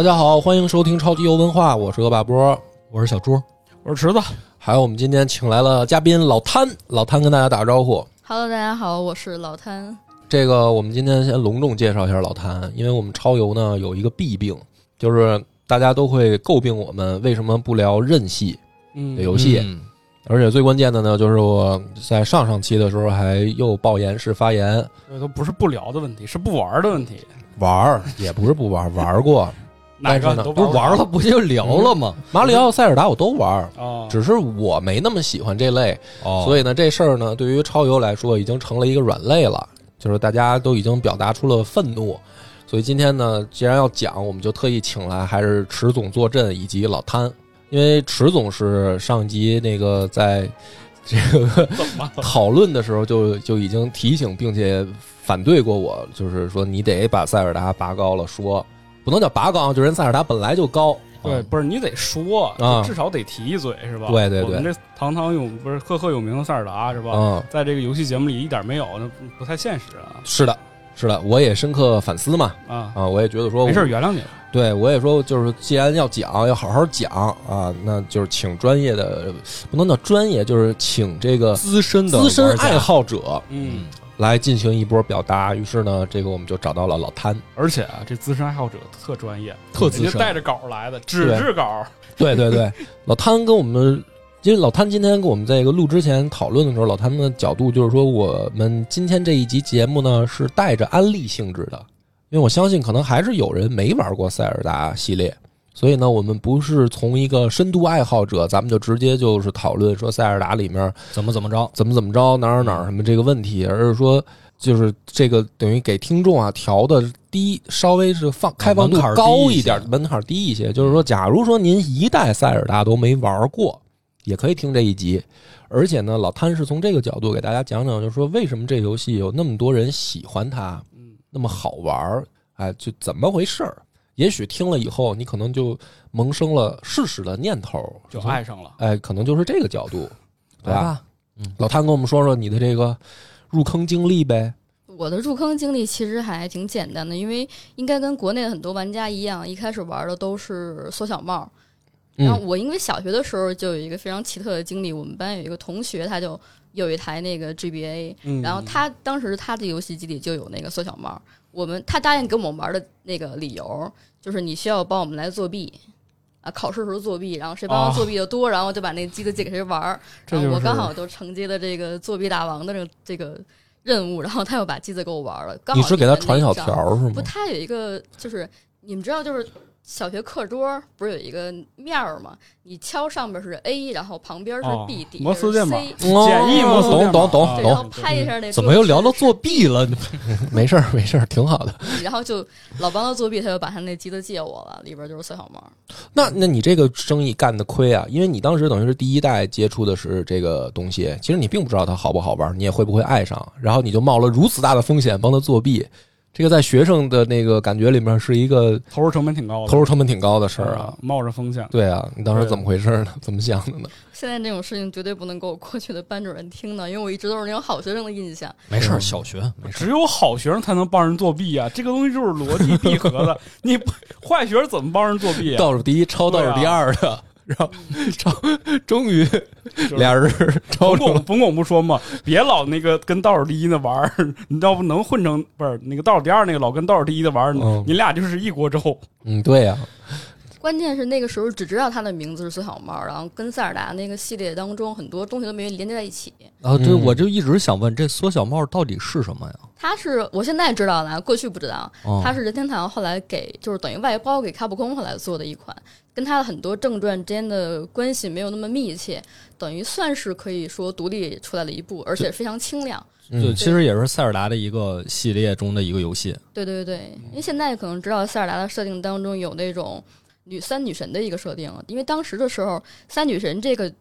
大家好，欢迎收听超级游文化，我是恶霸波，我是小朱，我是池子，还有我们今天请来了嘉宾老摊，老摊跟大家打个招呼。Hello，大家好，我是老摊。这个我们今天先隆重介绍一下老贪，因为我们超游呢有一个弊病，就是大家都会诟病我们为什么不聊任系嗯。的游戏，嗯。而且最关键的呢，就是我在上上期的时候还又爆言式发言，这都不是不聊的问题，是不玩的问题。玩儿也不是不玩，玩过哪个但是呢都不是玩了不就聊了吗？马里奥、塞尔达我都玩？只是我没那么喜欢这类，哦所以呢，这事儿呢，对于超游来说已经成了一个软肋了，就是大家都已经表达出了愤怒。所以今天呢，既然要讲，我们就特意请来还是池总坐镇以及老贪，因为池总是上集那个在 这个？讨论的时候就就已经提醒并且反对过我，就是说你得把塞尔达拔高了说，不能叫拔高，就是人塞尔达本来就高。对，不是你得说，啊至少得提一嘴是吧？对对对我们这堂堂有不是赫赫有名的塞尔达是吧？嗯，在这个游戏节目里一点没有，那不不太现实啊是的，是的，我也深刻反思嘛。啊！啊，我也觉得说没事，原谅你了。对我也说，就是既然要讲，要好好讲啊，那就是请专业的，不能叫专业，就是请这个资深的资深爱好者嗯，来进行一波表达。于是呢，这个我们就找到了老摊。而且啊，这资深爱好者特专业，特资深带着稿来的，纸质稿。对对对，老摊跟我们，因为老摊今天跟我们在一个录之前讨论的时候，老摊的角度就是说，我们今天这一集节目呢是带着安利性质的，因为我相信可能还是有人没玩过塞尔达系列，所以呢，我们不是从一个深度爱好者，咱们就直接就是讨论说塞尔达里面怎么怎么着？怎么怎么着哪儿哪儿什么这个问题，而是说。就是这个等于给听众啊调的低，稍微是放开放度高一点，门槛低一些。就是说，假如说您一代塞尔达都没玩过，也可以听这一集。而且呢，老潘是从这个角度给大家讲讲，就是说为什么这游戏有那么多人喜欢它，嗯，那么好玩儿，哎，就怎么回事儿？也许听了以后，你可能就萌生了试试的念头，就爱上了。哎，可能就是这个角度，对吧？来吧，老汤跟我们说说你的这个入坑经历呗。我的入坑经历其实还挺简单的，因为应该跟国内的很多玩家一样，一开始玩的都是缩小帽。然后嗯我因为小学的时候就有一个非常奇特的经历，我们班有一个同学，他就有一台那个 GBA，嗯，然后他当时他的游戏机里就有那个缩小帽。我们他答应跟我们玩的那个理由就是你需要帮我们来作弊。啊，考试时候作弊，然后谁帮哦我作弊的多，然后就把那个机子借给谁玩然后我刚好就承接了这个作弊大王的这个这个任务，然后他又把机子给我玩了。刚好你是给他传小条是吗？不他有一个就是你们知道，就是小学课桌不是有一个面儿吗？你敲上面是 A，然后旁边是哦 B，、底摩斯简易摩斯电码懂懂懂懂，拍一下那怎么又聊到作弊了？没事儿没事儿，挺好的。然后就老帮他作弊，他就把他那机子借我了，里边就是缩小猫。那那你这个生意干的亏啊，因为你当时等于是第一代接触的是这个东西，其实你并不知道它好不好玩，你也会不会爱上，然后你就冒了如此大的风险帮他作弊，这个在学生的那个感觉里面是一个投入成本挺高的，投入成本挺高的事儿啊啊。，冒着风险。对啊，你当时怎么回事呢？怎么想的呢？现在这种事情绝对不能给我过去的班主任听的，因为我一直都是那种好学生的印象。没事儿，小学没事只有好学生才能帮人作弊啊！这个东西就是逻辑闭合的，你不坏学生怎么帮人作弊啊？倒数第一抄倒数第二的，然后抄，终于俩人抄成甭管甭管不说嘛，别老那个跟倒数第一的玩儿，你要不能混成不是那个倒数第二那个老跟倒数第一的玩儿，嗯你俩就是一锅粥。嗯，对呀、关键是那个时候只知道他的名字是缩小帽，然后跟塞尔达那个系列当中很多东西都没连接在一起。啊，这嗯我就一直想问，这缩小帽到底是什么呀？他是我现在知道了，过去不知道。哦它是任天堂后来给就是等于外包给卡普空后来做的一款，跟他的很多正传之间的关系没有那么密切，等于算是可以说独立出来了一部，而且非常清亮。对嗯其实也是塞尔达的一个系列中的一个游戏。对对对，因为现在可能知道塞尔达的设定当中有那种女三女神的一个设定，因为当时的时候三女神这个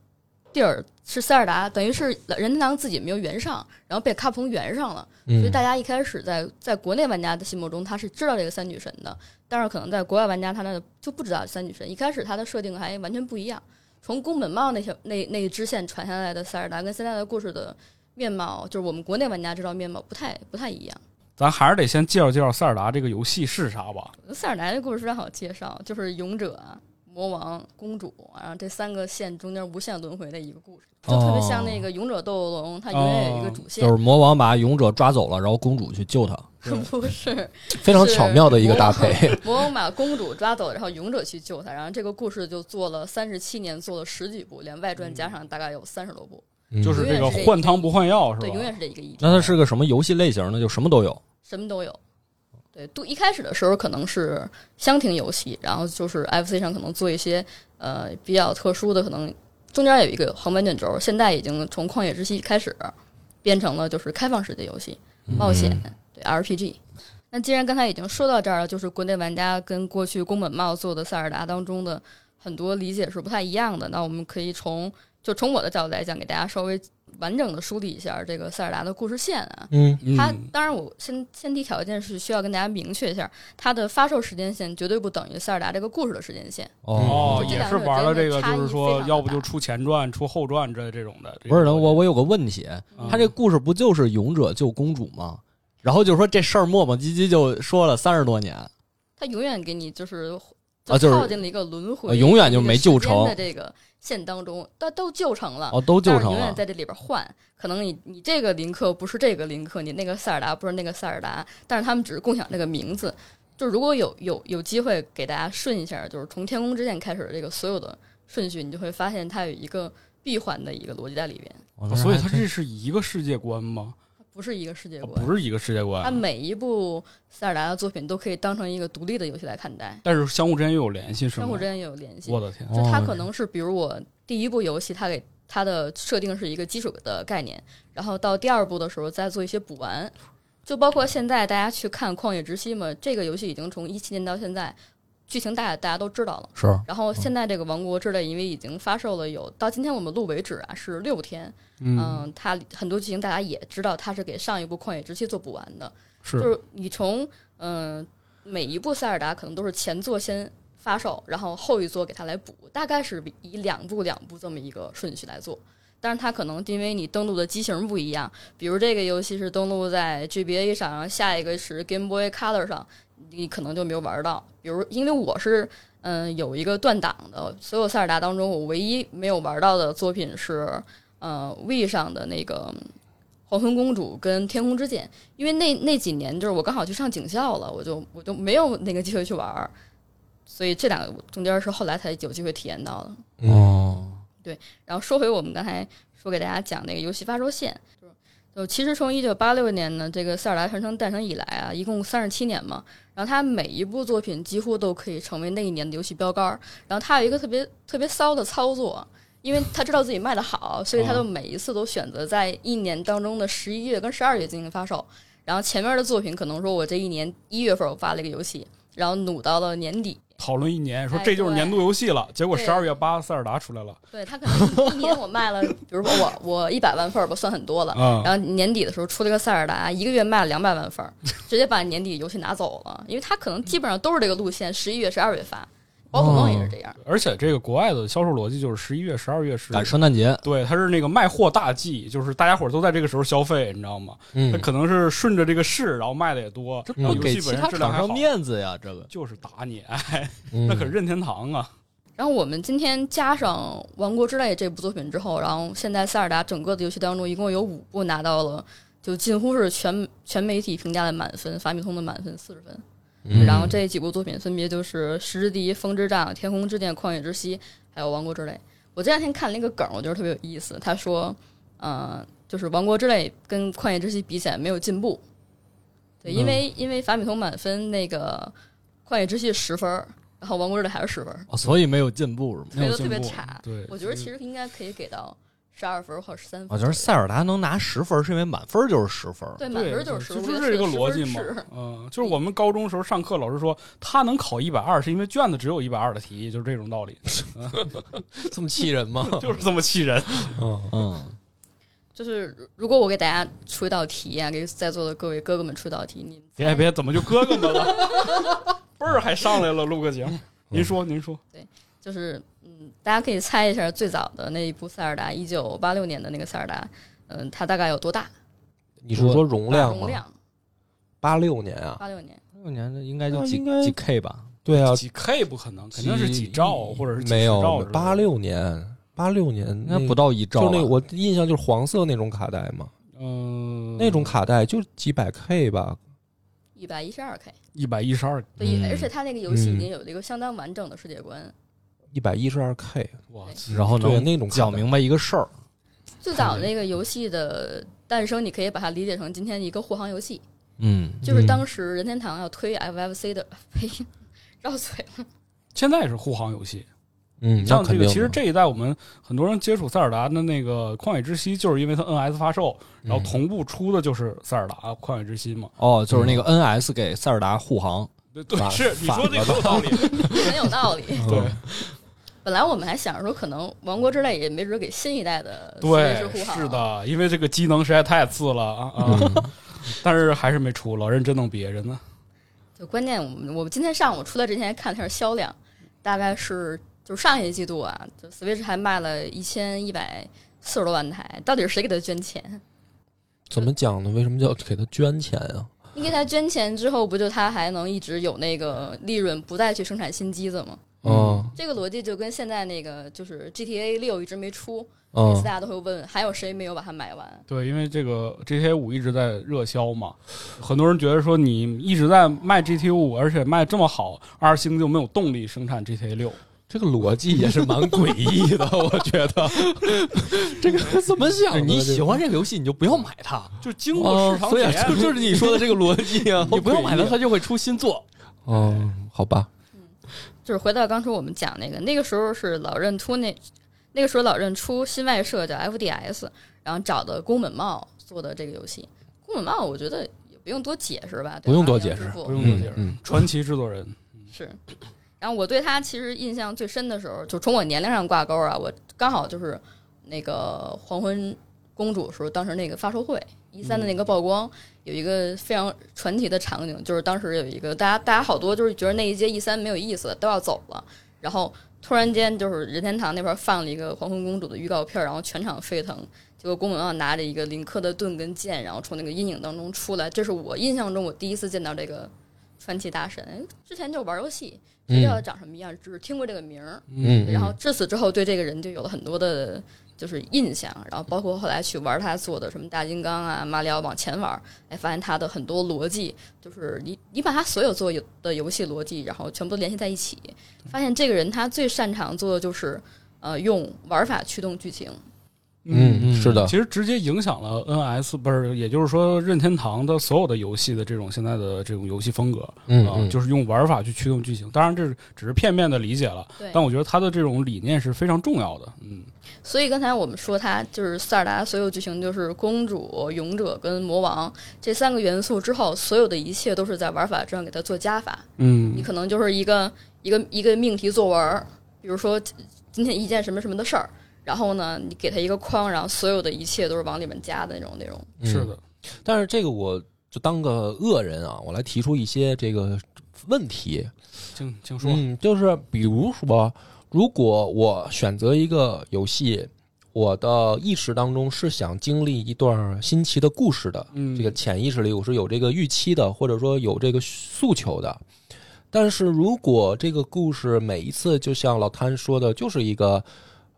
地儿是塞尔达，等于是任天堂自己没有圆上，然后被卡普空圆上了。所以嗯大家一开始在在国内玩家的心目中，他是知道这个三女神的，但是可能在国外玩家他那就不知道三女神。一开始他的设定还完全不一样，从宫本茂那条那那一支线传下来的塞尔达跟现在的故事的面貌，就是我们国内玩家知道面貌不太不太一样。咱还是得先介绍介绍塞尔达这个游戏是啥吧。塞尔达的故事非常好介绍，就是勇者、魔王、公主，然后这三个线中间无限轮回的一个故事，就特别像那个勇者斗恶龙，它永远有一个主线，就是魔王把勇者抓走了，然后公主去救他。不是非常巧妙的一个搭配。魔王把公主抓走，然后勇者去救她，然后这个故事就做了三十七年，做了十几部，连外传加上大概有三十多部，嗯就是这个换汤不换药是吧？对，永远是这一个意思。那它是个什么游戏类型呢？就什么都有。什么都有。对，都一开始的时候可能是箱庭游戏，然后就是 FC 上可能做一些呃比较特殊的，可能中间有一个横版卷轴，现在已经从旷野之息开始变成了就是开放式的游戏，冒险，对 RPG。那既然刚才已经说到这儿了，就是国内玩家跟过去宫本茂做的塞尔达当中的很多理解是不太一样的。那我们可以从就从我的角度来讲，给大家稍微完整的梳理一下这个塞尔达的故事线啊。嗯嗯它当然，我先先提条件是需要跟大家明确一下，它的发售时间线绝对不等于塞尔达这个故事的时间线。哦，也是玩了这个，就是说要不就出前传、出后传之类这种的。不是，我我有个问题，嗯他这故事不就是勇者救公主吗？然后就说这事儿磨磨唧唧就说了三十多年，他永远给你就是啊就是套进了一个轮回，呃永远就没救成的这个线当中，但都旧成了。哦，都救但是成了。永远在这里边换，可能你你这个林克不是这个林克，你那个塞尔达不是那个塞尔达，但是他们只是共享这个名字。就如果有有有机会给大家顺一下，就是从天空之剑开始的这个所有的顺序，你就会发现它有一个闭环的一个逻辑在里边，所以它这是一个世界观吗？它不是一个世界哦观。不是一个世界观它，每一部塞尔达的作品都可以当成一个独立的游戏来看待，但是相互之间又有联系，是吗？相互之间也有联系。我的天，就它可能是，比如我第一部游戏，它给它的设定是一个基础的概念，然后到第二部的时候再做一些补完，就包括现在大家去看《旷野之息》嘛，这个游戏已经从一七年到现在，剧情大家大家都知道了。是。然后现在这个《王国之泪》，因为已经发售了有到今天我们录为止啊是六天，嗯，嗯，它很多剧情大家也知道，它是给上一部《旷野之息》做补完的，是。就是你从嗯、每一部塞尔达可能都是前作先发售，然后后一作给它来补，大概是以两部两部这么一个顺序来做。但是它可能因为你登录的机型不一样，比如这个游戏是登录在 GBA 上，然后下一个是 Game Boy Color 上，你可能就没有玩到。比如因为我是嗯、有一个断档的，所有塞尔达当中我唯一没有玩到的作品是呃 V 上的那个。黄昏公主跟天空之剑，因为那那几年就是我刚好去上警校了，我就我就没有那个机会去玩儿，所以这两个中间是后来才有机会体验到的。哦，对，然后说回我们刚才说给大家讲那个游戏发售线，就是就其实从一九八六年呢，这个塞尔达传承诞生以来啊，一共三十七年嘛，然后他每一部作品几乎都可以成为那一年的游戏标杆儿。然后他有一个特别特别骚的操作，因为他知道自己卖的好，所以他就每一次都选择在一年当中的十一月跟十二月进行发售。然后前面的作品可能说我这一年一月份我发了一个游戏，然后努到了年底，讨论一年，说哎这就是年度游戏了，结果十二月八塞尔达出来了，对他可能一年我卖了，比如说我我一百万份儿吧，算很多了。嗯，然后年底的时候出了个塞尔达，一个月卖了两百万份儿，直接把年底游戏拿走了，因为他可能基本上都是这个路线，十一月、十二月发，宝可梦也是这样。而且这个国外的销售逻辑就是十一月、十二月是赶圣诞节，对，它是那个卖货大季，就是大家伙儿都在这个时候消费，你知道吗？它嗯，可能是顺着这个势，然后卖的也多，这不给其他厂商身质量还好，面子呀，这个就是打你，哎，嗯 那可是任天堂啊！然后我们今天加上《王国之泪》这部作品之后，然后现在塞尔达整个的游戏当中，一共有五部拿到了，就近乎是全全媒体评价的满分，法米通的满分四十分。嗯然后这几部作品分别就是《时之笛》《风之杖》《天空之剑》《旷野之息》，还有《王国之泪》。我这两天看了一个梗，我觉得特别有意思。他说，呃，就是《王国之泪》跟《旷野之息》比起来没有进步。对，因为、因为法米通满分那个《旷野之息》十分，然后《王国之泪》还是十分，哦所以没有进步是吗？没有觉得特别进步差。对，我觉得其实应该可以给到十二分或者十三分儿。我觉得塞尔达能拿十分，是因为满分就是十分。对满，分就是十分儿，就就是这个逻辑嘛。嗯，就是我们高中时候上课，老师说他能考一百二，是因为卷子只有一百二的题，就是这种道理，这么气人吗？就是这么气人。嗯嗯，就是如果我给大家出一道题啊，给在座的各位哥哥们出一道题，你别别，怎么就哥哥们了？辈儿还上来了，录个节目。您说，您说，对就是嗯，大家可以猜一下最早的那一部塞尔达，一九八六年的那个塞尔达，嗯，它大概有多大？你是说容量吗？容量？八六年啊，八六年，八六年的应该就几该几 K 吧？对啊，几 K 不可能，肯定是几兆或者是几兆有之类的。八六年，八六年应该不到，一兆。就那我印象就是黄色那种卡带嘛，嗯，那种卡带就几百 K 吧，一百一十二 K，一百一十二，对，嗯而且它那个游戏嗯已经有了一个相当完整的世界观。一百一十二 K，我然后对能那种讲明白一个事儿。最早那个游戏的诞生，你可以把它理解成今天一个护航游戏，嗯，就是当时任天堂要推 FFC 的，呸，绕嘴了。现在也是护航游戏。嗯，像这个。其实这一代我们很多人接触塞尔达的那个《旷野之息》，就是因为它 NS 发售，然后嗯同步出的就是塞尔达《旷野之息》嘛。哦，就是那个 NS 给塞尔达护航。对对，是你说这个有道理。很有道理。对本来我们还想着说，可能《王国之泪》也没准给新一代的对，航。是。的，因为这个机能实在太次了啊啊！但是还是没出，老任真弄别人呢。就关键，我们我们今天上午出来之前看了一下销量，大概是就是上一季度啊，就 Switch 还卖了一千一百四十多万台，到底是谁给他捐钱？怎么讲呢？为什么叫给他捐钱啊？你给他捐钱之后，不就他还能一直有那个利润，不再去生产新机子吗？嗯这个逻辑就跟现在那个就是 GTA 六一直没出，每次嗯大家都会问还有谁没有把它买完？对，因为这个 GTA 五一直在热销嘛，很多人觉得说你一直在卖 GTA 五，而且卖这么好，二星就没有动力生产 GTA 六。这个逻辑也是蛮诡异的，我觉得 这个怎么想的？你喜欢这个游戏，你就不要买它。就经过市场哦所以检验，就就是你说的这个逻辑啊，你不要买它，它就会出新作。嗯，好吧，就是回到刚才我们讲那个，那个时候是老任出那，那个时候老任出新外设叫 FDS，然后找的宫本茂做的这个游戏。宫本茂我觉得也不用多解释吧，对不用多解释不用多解释。嗯传奇制作人，是。然后我对他其实印象最深的时候，就从我年龄上挂钩啊，我刚好就是那个黄昏公主时候，当时那个发售会一三的那个曝光，有一个非常传奇的场景，就是当时有一个大家大家好多就是觉得那一届一三没有意思，都要走了，然后突然间就是任天堂那边放了一个黄昏公主的预告片，然后全场沸腾。结果宫本茂拿着一个林克的盾跟剑，然后从那个阴影当中出来，这是我印象中我第一次见到这个传奇大神。哎之前就玩游戏，不知道长什么样，只是听过这个名儿。嗯，然后至此之后，对这个人就有了很多的，就是印象。然后包括后来去玩他做的什么大金刚啊、马里奥往前玩，哎，发现他的很多逻辑，就是你你把他所有做游的游戏逻辑，然后全部都联系在一起，发现这个人他最擅长做的就是呃用玩法驱动剧情。嗯，是的，其实直接影响了 NS，不是，也就是说任天堂的所有的游戏的这种现在的这种游戏风格嗯就是用玩法去驱动剧情。当然，这只是片面的理解了，但我觉得他的这种理念是非常重要的。嗯，所以刚才我们说它就是塞尔达所有剧情就是公主、勇者跟魔王这三个元素之后，所有的一切都是在玩法上给它做加法。嗯你嗯，可能就是一个一个一个命题作文，比如说今天一件什么什么的事儿，然后呢，你给他一个框，然后所有的一切都是往里面加的那种内容。嗯是的，但是这个我就当个恶人啊，我来提出一些这个问题。请请说。嗯，就是比如说，如果我选择一个游戏，我的意识当中是想经历一段新奇的故事的，嗯，这个潜意识里我是有这个预期的，或者说有这个诉求的。但是如果这个故事每一次就像老潘说的，就是一个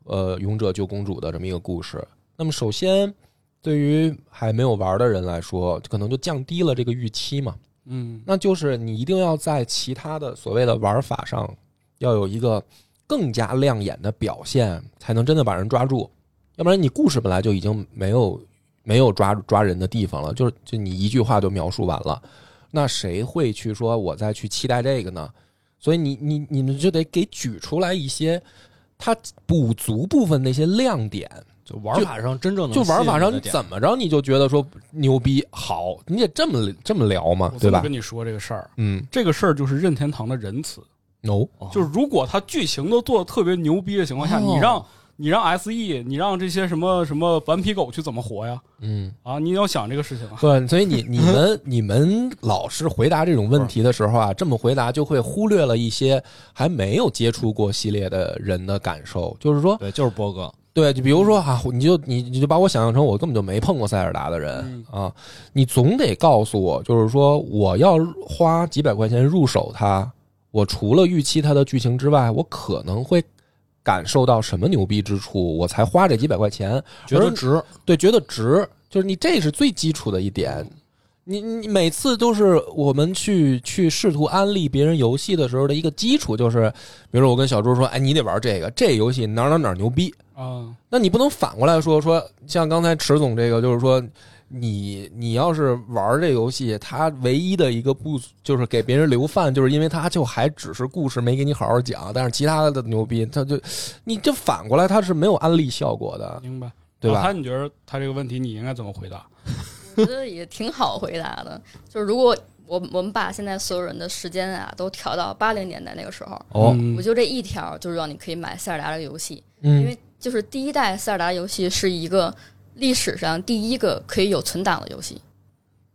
呃勇者救公主的这么一个故事，那么首先对于还没有玩的人来说，可能就降低了这个预期嘛。嗯那就是你一定要在其他的所谓的玩法上要有一个更加亮眼的表现，才能真的把人抓住。要不然你故事本来就已经没有没有抓抓人的地方了，就是就你一句话就描述完了，那谁会去说我再去期待这个呢？所以你你你们就得给举出来一些它补足部分那些亮点，就玩法上真正的就玩法上你怎么着你就觉得说牛逼好，你得这么这么聊嘛，对吧跟？你说这个事儿，嗯，这个事儿就是任天堂的仁慈，no，哦就是如果他剧情都做的特别牛逼的情况下，哦你让你让 SE，你让这些什么什么顽皮狗去怎么活呀？嗯。啊，你要想这个事情啊。对，所以你你们 你们老是回答这种问题的时候啊，这么回答就会忽略了一些还没有接触过系列的人的感受。就是说，对，就是波哥，对，就比如说啊，你就你你就把我想象成我根本就没碰过塞尔达的人、嗯啊，你总得告诉我，就是说我要花几百块钱入手它，我除了预期它的剧情之外，我可能会感受到什么牛逼之处，我才花这几百块钱，觉得值。对，觉得值，就是你这是最基础的一点。你你每次都是我们去去试图安利别人游戏的时候的一个基础，就是比如说我跟小朱说，哎，你得玩这个，这游戏哪哪哪牛逼，啊，那你不能反过来说说，像刚才池总这个，就是说，你你要是玩这游戏，它唯一的一个不就是给别人留饭，就是因为它就还只是故事没给你好好讲，但是其他的牛逼，它就你就反过来它是没有安利效果的，明白？对吧？他，你觉得他这个问题你应该怎么回答？我觉得也挺好回答的。就是如果我我们把现在所有人的时间啊都调到八零年代那个时候，哦，嗯我就这一条，就是让你可以买塞尔达的游戏，嗯因嗯为就是第一代塞尔达游戏是一个历史上第一个可以有存档的游戏。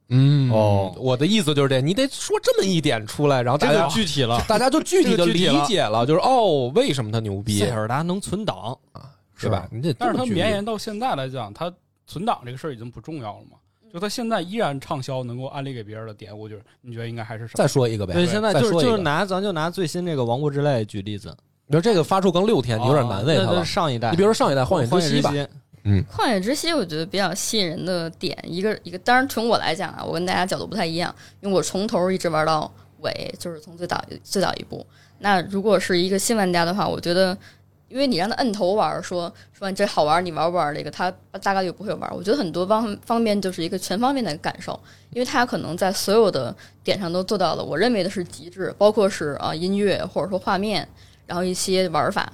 嗯。哦。我的意思就是这，你得说这么一点出来，然后大家这个具体了，大家就具体的理解了，就是哦，为什么它牛逼？塞，尔达能存档，啊，是吧？你得这但是它绵延到现在来讲，它存档这个事儿已经不重要了嘛？就它现在依然畅销，能够安利给别人的点，我觉得你觉得应该还是少。再说一个呗，对，现在就是就是拿咱就拿最新这个《王国之泪》举例子，你说这个发售刚六天，你有点难为他了。上一代，你比如说上一代《荒野荒之息》吧，嗯，旷野之息，我觉得比较吸引人的点，一个一个，当然从我来讲啊，我跟大家角度不太一样，因为我从头一直玩到尾，就是从最早最早一步。那如果是一个新玩家的话，我觉得，因为你让他摁头玩，说说这好玩，你玩不玩这个，他大概率不会玩。我觉得很多方方面就是一个全方面的感受，因为他可能在所有的点上都做到了我认为的是极致，包括是啊音乐或者说画面，然后一些玩法。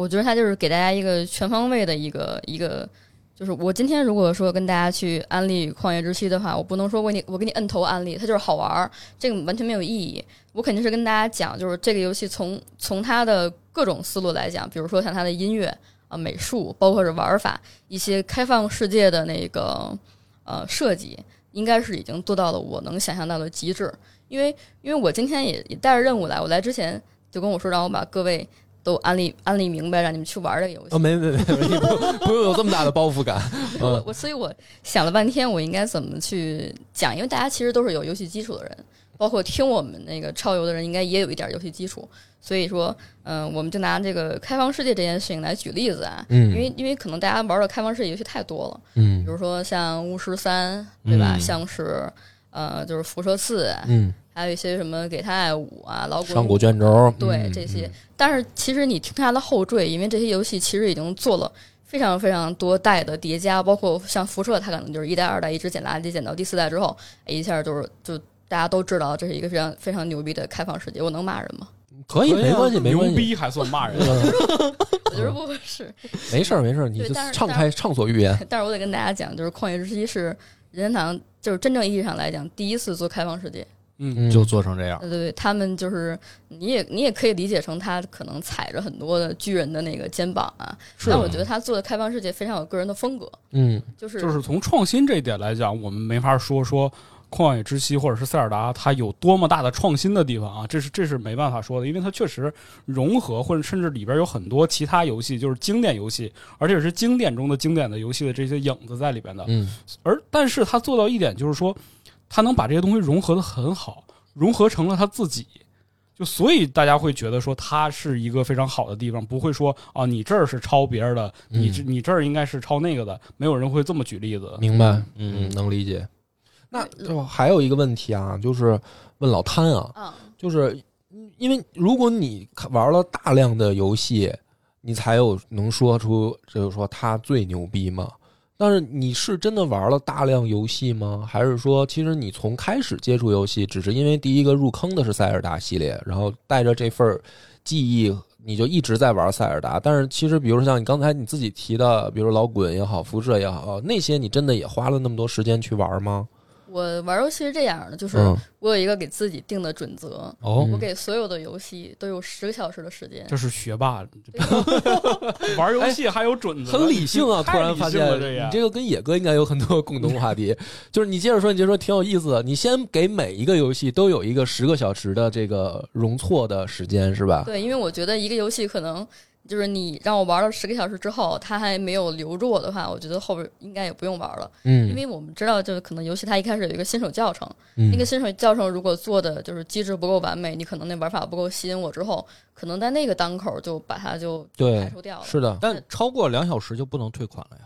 我觉得它就是给大家一个全方位的一个一个，就是我今天如果说跟大家去安利《旷野之息》的话，我不能说为你我给你摁头安利，它就是好玩儿，这个完全没有意义。我肯定是跟大家讲，就是这个游戏从从它的各种思路来讲，比如说像它的音乐啊、美术，包括是玩法，一些开放世界的那个呃设计，应该是已经做到了我能想象到的极致。因为因为我今天也也带着任务来，我来之前就跟我说，让我把各位都安利安利明白，让你们去玩这个游戏哦，。没没没，你 不不用有这么大的包袱感。嗯，我我所以，我想了半天，我应该怎么去讲？因为大家其实都是有游戏基础的人，包括听我们那个超游的人，应该也有一点游戏基础。所以说，嗯、我们就拿这个开放世界这件事情来举例子啊。嗯因为因为可能大家玩的开放世界游戏太多了，嗯比如说像巫师三，对吧？嗯像是呃，就是辐射四，嗯，还有一些什么给他爱舞啊、老滚上古卷轴，对嗯这些。但是其实你听它的后缀，因为这些游戏其实已经做了非常非常多代的叠加，包括像辐射，它可能就是一代、二代一直捡垃圾，捡到第四代之后，哎一下就是就大家都知道这是一个非常非常牛逼的开放世界。我能骂人吗？可以，没关系，没关系，牛逼还算骂人？嗯 我觉得不合适，没事儿没事儿，你就畅开畅所欲言。但是我得跟大家讲，就是《旷野之息》是任天堂就是真正意义上来讲第一次做开放世界。嗯，嗯，就做成这样。对对对，他们就是你也你也可以理解成他可能踩着很多的巨人的那个肩膀啊，是但我觉得他做的开放世界非常有个人的风格，嗯就是就是从创新这一点来讲，我们没法说说《旷野之息》或者是塞尔达它有多么大的创新的地方啊，这是这是没办法说的，因为它确实融合或者甚至里边有很多其他游戏，就是经典游戏，而且是经典中的经典的游戏的这些影子在里边的。嗯而但是它做到一点，就是说，它能把这些东西融合的很好，融合成了他自己。就所以大家会觉得说它是一个非常好的地方，不会说啊你这儿是抄别人的，你这你这儿应该是抄那个的，没有人会这么举例子。明白，嗯嗯，能理解。那就还有一个问题啊，就是问老潘啊，啊，就是因为如果你玩了大量的游戏，你才有能说出，就是说他最牛逼吗？但是你是真的玩了大量游戏吗？还是说，其实你从开始接触游戏，只是因为第一个入坑的是塞尔达系列，然后带着这份记忆，你就一直在玩塞尔达。但是其实，比如说像你刚才你自己提的，比如老滚也好，辐射也好，那些你真的也花了那么多时间去玩吗？我玩游戏是这样的，就是嗯，我有一个给自己定的准则，哦我给所有的游戏都有十个小时的时间。这是学霸，玩游戏还有准则，很理性啊！突然发现性了这样你这个跟野哥应该有很多共同话题。就是你接着说，你接着说，挺有意思的。你先给每一个游戏都有一个十个小时的这个容错的时间，是吧？对，因为我觉得一个游戏可能就是你让我玩了十个小时之后，他还没有留住我的话，我觉得后边应该也不用玩了，因嗯为我们知道，就是可能游戏它一开始有一个新手教程，嗯那个新手教程如果做的就是机制不够完美，你可能那玩法不够吸引我之后，可能在那个当口就把它就排除掉了。是的，但超过两小时就不能退款了呀。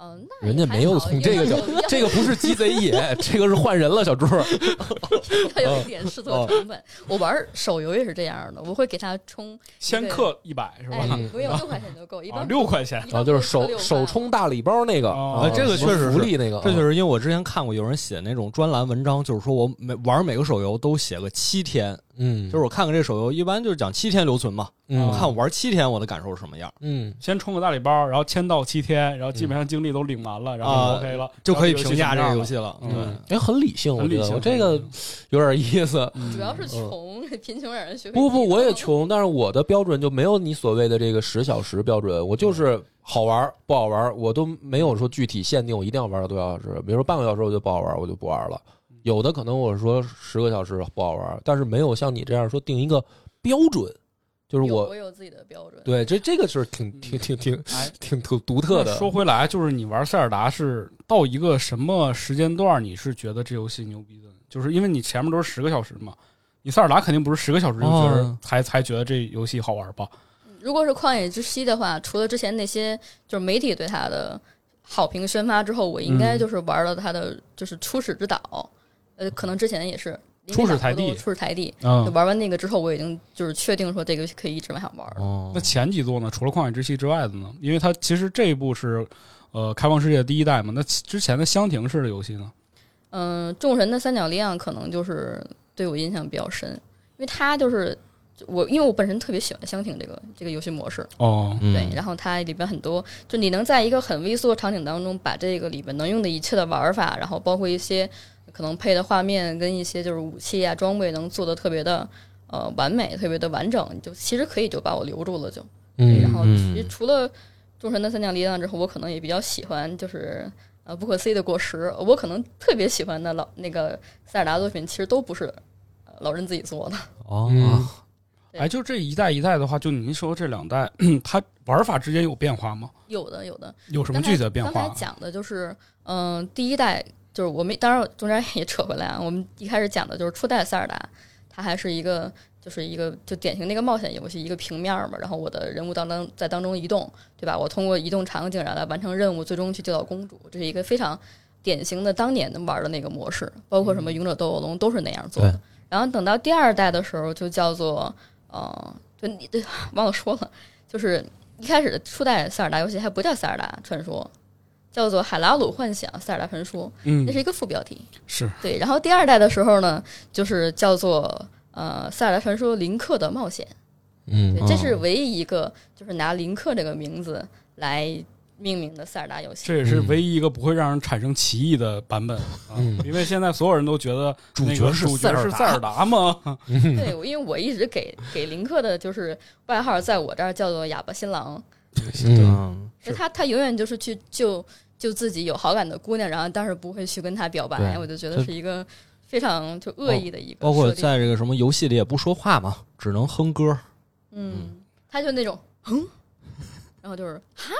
嗯，那人家没有从这个角，这个不是鸡贼 野，这个是换人了，小猪。他有一点试错成本。我玩手游也是这样的，我会给他充，先氪一百是吧？哎，嗯不用六块钱就够，一六块钱啊，就是手不会六块手充大礼包那个，哦啊这个确实是福利那个，这就啊是因为我之前看过有人写那种专栏文章，就是说我每玩每个手游都写个七天，嗯，就是我看看这手游一般就是讲七天留存嘛，嗯我看我玩七天我的感受是什么样，嗯先充个大礼包，然后签到七天，然后基本上精力都领完了，然后啊 OK 了，就可以评价这个游戏戏了。嗯对，哎，很理性，我觉得很理性我这个有点意思。嗯主要是穷，贫穷让人学会不不，我也。穷，但是我的标准就没有你所谓的这个十小时标准，我就是好玩不好玩，我都没有说具体限定，我一定要玩到多少小时。比如说半个小时我就不好玩，我就不玩了。有的可能我说十个小时不好玩，但是没有像你这样说定一个标准，就是我我有自己的标准。对这这个是挺挺挺挺哎，挺独独特的。说回来，就是你玩塞尔达是到一个什么时间段，你是觉得这游戏牛逼的？就是因为你前面都是十个小时嘛，你塞尔达肯定不是十个小时就觉得、哦才才觉得这游戏好玩吧？如果是旷野之息的话，除了之前那些就是媒体对它的好评宣发之后，我应该嗯就是玩了它的就是初始之岛，呃，可能之前也是初始台地初始台地。就嗯，玩完那个之后，我已经就是确定说这个游戏可以一直往下玩了。哦那前几座呢？除了旷野之息之外的呢？因为它其实这一部是呃开放世界第一代嘛，那之前的箱庭式的游戏呢？嗯，众神的三角力量可能就是对我印象比较深，因为它就是我，因为我本身特别喜欢箱庭这个这个游戏模式，哦，嗯对，然后它里边很多，就你能在一个很微缩的场景当中，把这个里边能用的一切的玩法，然后包括一些可能配的画面跟一些就是武器啊装备，能做的特别的呃完美，特别的完整，你就其实可以就把我留住了就。嗯然嗯后嗯其实除了众神的三将力量之后，我可能也比较喜欢就是。呃，不可思议的果实，我可能特别喜欢的老那个塞尔达作品，其实都不是呃老人自己做的。哦嗯哎，就这一代一代的话，就您说这两代，它玩法之间有变化吗？有的，有的。有什么具体的变化刚才？讲的就是，嗯、第一代就是我们当然中间也扯回来啊，我们一开始讲的就是初代塞尔达，它还是一个就是一个就典型的一个冒险游戏，一个平面嘛，然后我的人物当当在当中移动，对吧？我通过移动场景然后来完成任务，最终去救到公主，这是一个非常典型的当年的玩的那个模式，包括什么勇者斗恶龙都是那样做的。然后等到第二代的时候，就叫做呃，就你对 忘了说了，就是一开始的初代塞尔达游戏还不叫塞尔达传说，叫做海拉鲁幻想塞尔达传说，嗯那，是一个副标题。是对，然后第二代的时候呢，就是叫做呃塞尔达传说林克的冒险。嗯对，这是唯一一个就是拿林克这个名字来命名的塞尔达游戏。这也是唯一一个不会让人产生歧义的版本啊！嗯因为现在所有人都觉得 主角是塞尔达吗？对，因为我一直给给林克的就是外号，在我这儿叫做哑巴新郎。嗯嗯就他他永远就是去救救自己有好感的姑娘，然后但是不会去跟她表白，我就觉得是一个非常就恶意的一个包括在这个什么游戏里也不说话嘛，只能哼歌。嗯，他就那种哼，然后就是哈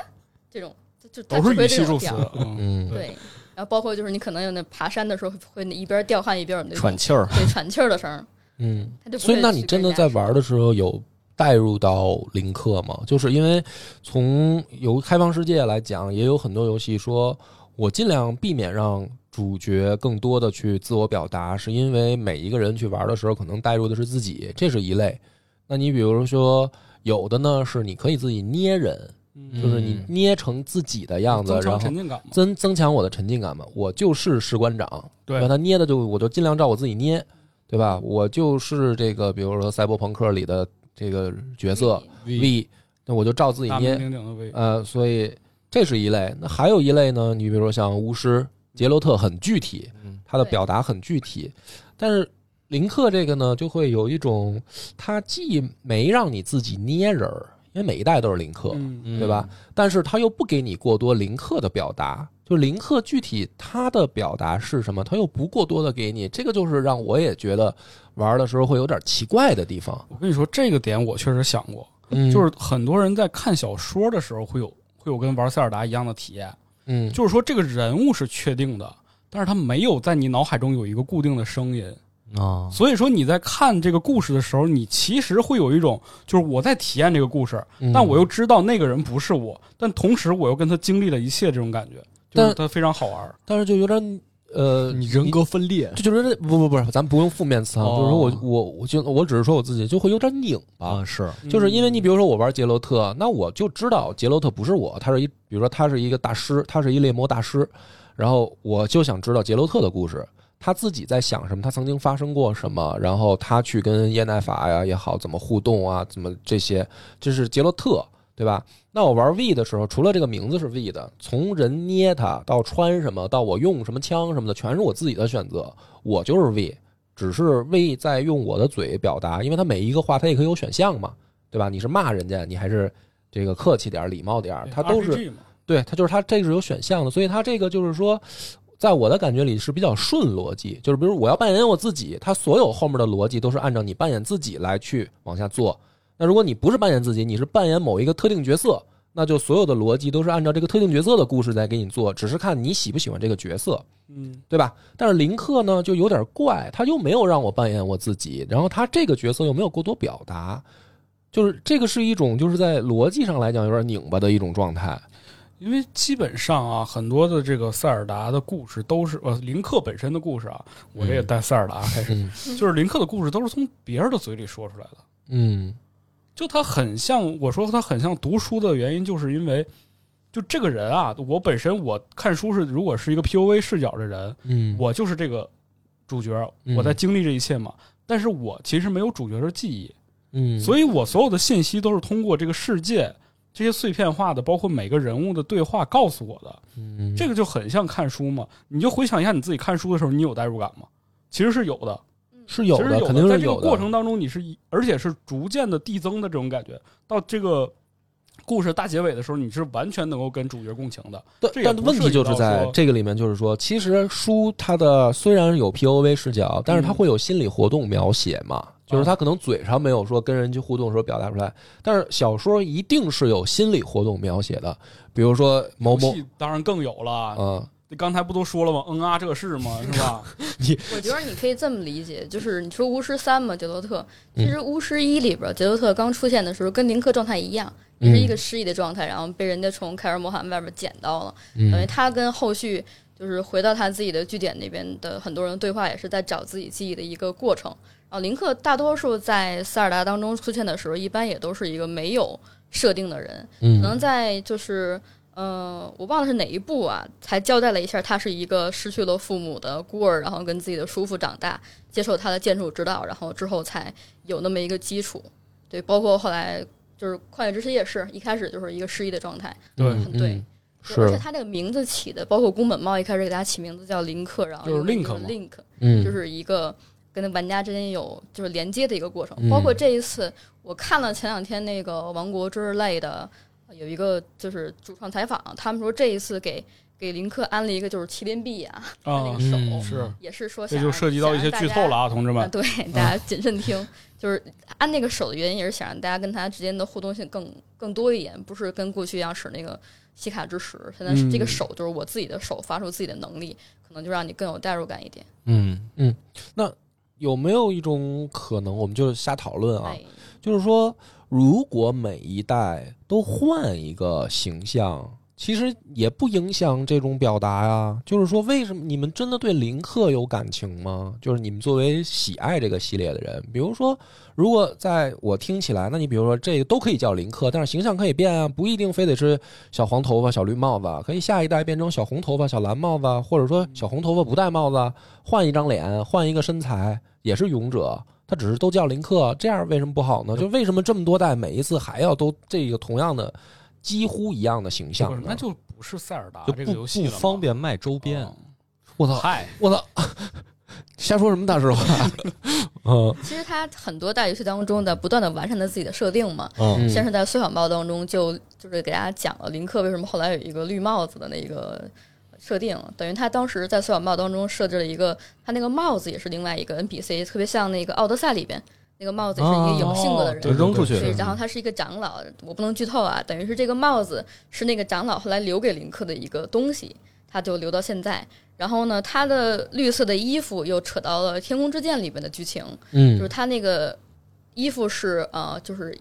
这种就就都是语气助词嗯，嗯对。然后包括就是你可能有那爬山的时候会一边掉汗一边有那种喘气儿，对喘气儿的声儿，嗯他就所以，那你真的在玩的时候有带入到林克吗？就是因为从由开放世界来讲，也有很多游戏说，我尽量避免让主角更多的去自我表达，是因为每一个人去玩的时候，可能带入的是自己，这是一类。那你比如说，有的呢是你可以自己捏人，嗯就是你捏成自己的样子，然后。增增强我的沉浸感嘛。我就是士官长，对吧？他捏的就我就尽量照我自己捏，对吧？我就是这个，比如说赛博朋克里的这个角色 V，那我就照自己捏，呃，所以这是一类。那还有一类呢，你比如说像巫师杰洛特很具体，嗯他的表达很具体，但是林克这个呢，就会有一种，他既没让你自己捏人儿，因为每一代都是林克，嗯对吧？但是他又不给你过多林克的表达，就林克具体他的表达是什么，他又不过多的给你，这个就是让我也觉得玩的时候会有点奇怪的地方。我跟你说，这个点我确实想过，嗯。就是很多人在看小说的时候会有会有跟玩塞尔达一样的体验，嗯，就是说这个人物是确定的，但是他没有在你脑海中有一个固定的声音，啊，所以说你在看这个故事的时候，你其实会有一种就是我在体验这个故事，嗯。但我又知道那个人不是我，但同时我又跟他经历了一切这种感觉，就是但他非常好玩。但是就有点呃，你人格分裂就就是不不不是，咱不用负面词啊，哦就是说我我我就我只是说我自己就会有点拧巴，啊，是就是因为你比如说我玩杰洛特，那我就知道杰洛特不是我，他是一，比如说他是一个大师，他是一猎魔大师，然后我就想知道杰洛特的故事，他自己在想什么，他曾经发生过什么，然后他去跟耶奈法呀也好，怎么互动啊，怎么这些，这是杰洛特，对吧？那我玩 V 的时候，除了这个名字是 V 的，从人捏它到穿什么，到我用什么枪什么的，全是我自己的选择，我就是 V，只是 V 在用我的嘴表达，因为它每一个话它也可以有选项嘛，对吧？你是骂人家，你还是这个客气点、礼貌点儿，它都是对，它就是它这个是有选项的，所以它这个就是说，在我的感觉里是比较顺逻辑，就是比如我要扮演我自己，它所有后面的逻辑都是按照你扮演自己来去往下做。那如果你不是扮演自己，你是扮演某一个特定角色，那就所有的逻辑都是按照这个特定角色的故事在给你做，只是看你喜不喜欢这个角色。嗯，对吧？但是林克呢，就有点怪，他又没有让我扮演我自己，然后他这个角色又没有过多表达，就是这个是一种就是在逻辑上来讲有点拧巴的一种状态。因为基本上啊，很多的这个塞尔达的故事都是呃林克本身的故事啊，我这也带塞尔达开始，嗯就是林克的故事都是从别人的嘴里说出来的。嗯就他很像，我说他很像读书的原因，就是因为就这个人啊，我本身我看书是如果是一个 POV 视角的人，嗯我就是这个主角，嗯我在经历这一切嘛。但是我其实没有主角的记忆，嗯，所以我所有的信息都是通过这个世界这些碎片化的，包括每个人物的对话告诉我的。嗯这个就很像看书嘛。你就回想一下你自己看书的时候，你有代入感吗？其实是有的，是有的，肯定是有在这个。过程当中，你是一，而且是逐渐的递增的这种感觉。到这个故事大结尾的时候，你是完全能够跟主角共情的。但但问题就是在这个里面，就是说，其实书它的虽然有 POV 视角，但是它嗯会有心理活动描写嘛，就是它可能嘴上没有说跟人去互动的时候表达出来，但是小说一定是有心理活动描写的，比如说某某当然更有了。嗯刚才不都说了吗？嗯啊，这是吗？是吧？我觉得你可以这么理解，就是你说巫师三嘛，杰洛特，嗯其实巫师一里边，杰洛特刚出现的时候跟林克状态一样，也是一个失忆的状态，然后被人家从凯尔莫罕外边捡到了，等于嗯他跟后续就是回到他自己的据点那边的很多人对话，也是在找自己记忆的一个过程。然后林克大多数在塞尔达当中出现的时候，一般也都是一个没有设定的人，可能嗯在就是。呃，我忘了是哪一部啊，才交代了一下，他是一个失去了父母的孤儿，然后跟自己的叔父长大，接受他的建筑指导，然后之后才有那么一个基础。对，包括后来就是《旷野之息》也是一开始就是一个失忆的状态，对很对而且他这个名字起的，包括宫本茂一开始给他起名字叫林克，然后就是 Link 嘛 link，嗯就是一个跟玩家之间有就是连接的一个过程。嗯包括这一次，我看了前两天那个《王国之泪》的有一个就是主创采访，他们说这一次给给林克安了一个就是麒麟臂啊，他 那啊个手、嗯是，也是说这想就涉及到一些剧透了啊。啊，同志啊，们。对，大家谨慎听。就是安那个手的原因，也是想让大家跟他之间的互动性更更多一点，不是跟过去一样使那个西卡之石。现在是这个嗯手，就是我自己的手发出自己的能力，可能就让你更有代入感一点。嗯嗯，那有没有一种可能，我们就瞎讨论啊？哎，就是说，如果每一代都换一个形象，其实也不影响这种表达呀。就是说，为什么你们真的对林克有感情吗？就是你们作为喜爱这个系列的人，比如说，如果在我听起来，那你比如说这个都可以叫林克，但是形象可以变啊，不一定非得是小黄头发、小绿帽子，可以下一代变成小红头发、小蓝帽子，或者说小红头发不戴帽子，换一张脸，换一个身材，也是勇者。他只是都叫林克，这样为什么不好呢？就为什么这么多代每一次还要都这个同样的几乎一样的形象呢？不是那就不是塞尔达就这个游戏了方。便卖周边嗯，我操！嗨，我操！瞎说什么大实话？嗯其实他很多代游戏当中的不断的完善他自己的设定嘛。嗯先是在《缩小报》当中就就是给大家讲了林克为什么后来有一个绿帽子的那个设定，等于他当时在《缩小帽》当中设置了一个，他那个帽子也是另外一个 NPC，特别像那个《奥德赛》里边那个帽子是一个有性格的人，就扔出去对，然后他是一个长老，我不能剧透啊，等于是这个帽子是那个长老后来留给林克的一个东西，他就留到现在。然后呢，他的绿色的衣服又扯到了《天空之剑》里面的剧情，就是嗯他那个衣服是呃，就是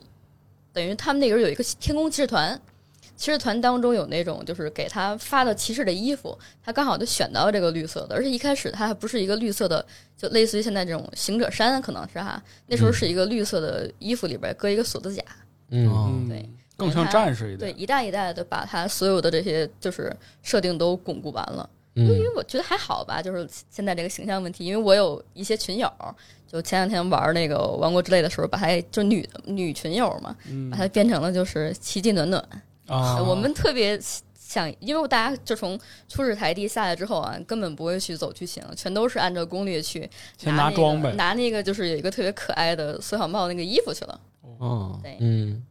等于他们那个有一个天空骑士团，骑士团当中有那种就是给他发的骑士的衣服，他刚好就选到这个绿色的，而且一开始他还不是一个绿色的，就类似于现在这种行者衫，可能是哈，那时候是一个绿色的衣服里边搁一个锁子甲，嗯。对，更像战士一点。对，一代一代的把他所有的这些就是设定都巩固完了。因嗯为我觉得还好吧，就是现在这个形象问题，因为我有一些群友，就前两天玩那个《王国之泪》的时候，把他就女女群友嘛，嗯。把他变成了就是奇迹暖暖。啊，我们特别想，因为大家就从初始台地下来之后啊，根本不会去走剧情，全都是按照攻略去先拿那个拿装备拿那个就是有一个特别可爱的缩小帽那个衣服去了。嗯，对，嗯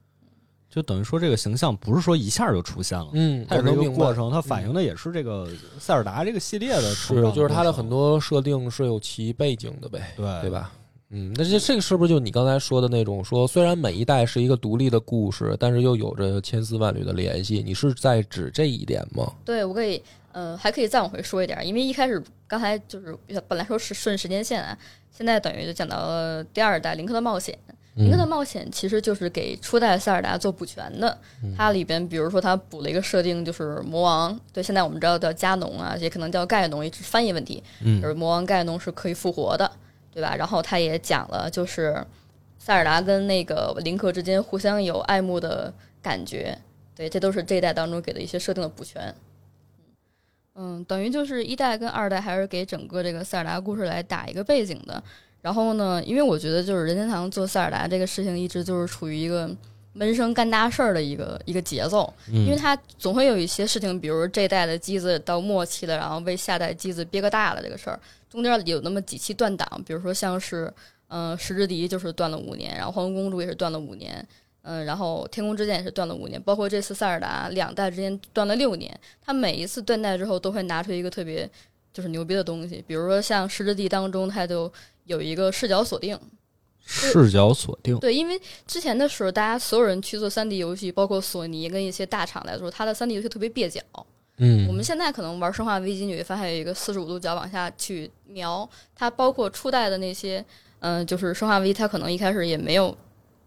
就等于说这个形象不是说一下就出现了，嗯，它有这个过程，它反映的也是这个塞尔达这个系列的成长是，就是它的很多设定是有其背景的呗，对对？吧？嗯，那这这个是不是就你刚才说的那种说，虽然每一代是一个独立的故事，但是又有着千丝万缕的联系？你是在指这一点吗？对，我可以，呃，还可以再往回说一点儿，因为一开始刚才就是本来说是顺时间线啊，现在等于就讲到了第二代林克的冒险。林克的嗯冒险其实就是给初代塞尔达做补全的，它里边比如说它补了一个设定，就是魔王，对，现在我们知道叫加农啊，也可能叫盖农，也是翻译问题，嗯就是魔王盖农是可以复活的，对吧？然后他也讲了，就是塞尔达跟那个林克之间互相有爱慕的感觉，对，这都是这一代当中给的一些设定的补全。嗯，等于就是一代跟二代还是给整个这个塞尔达故事来打一个背景的。然后呢，因为我觉得就是任天堂做塞尔达这个事情一直就是处于一个闷声干大事儿的一个一个节奏，因为嗯它总会有一些事情，比如这代的机子到末期了，然后为下代机子憋个大了这个事儿，中间有那么几期断档，比如说像是嗯，石之笛就是断了五年，然后黄昏公主也是断了五年，嗯，然后天空之剑也是断了五年，包括这次塞尔达两代之间断了六年，他每一次断代之后都会拿出一个特别就是牛逼的东西，比如说像石之笛当中，它就有一个视角锁定，视角锁定，对，因为之前的时候，大家所有人去做三 D 游戏，包括索尼跟一些大厂来说，它的三 D 游戏特别蹩脚。嗯，我们现在可能玩《生化危机》，你会发现有一个四十五度角往下去瞄，它包括初代的那些，嗯、就是《生化危机》，它可能一开始也没有，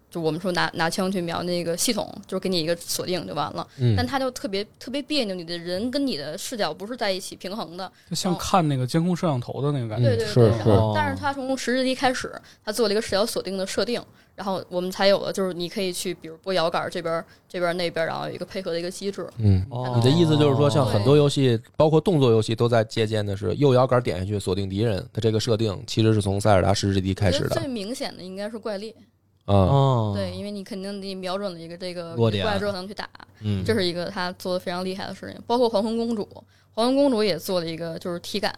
就我们说拿拿枪去瞄那个系统，就是给你一个锁定就完了，嗯但他就特别特别别扭，你的人跟你的视角不是在一起平衡的，就像看那个监控摄像头的那个感觉。对对对，是然后是但是它从十日一开始，它做了一个视角锁定的设定，然后我们才有了，就是你可以去，比如拨摇杆这边、这边、那边，然后有一个配合的一个机制。嗯，哦你的意思就是说，像很多游戏，包括动作游戏，都在借鉴的是右摇杆点下去锁定敌人的这个设定，其实是从塞尔达十之敌开始的最明显的应该是怪猎，啊。哦，对，因为你肯定得瞄准了一个这个弱点。怪之后才能去打，嗯，这是一个他做的非常厉害的事情。包括黄昏公主，黄昏公主也做了一个就是体感，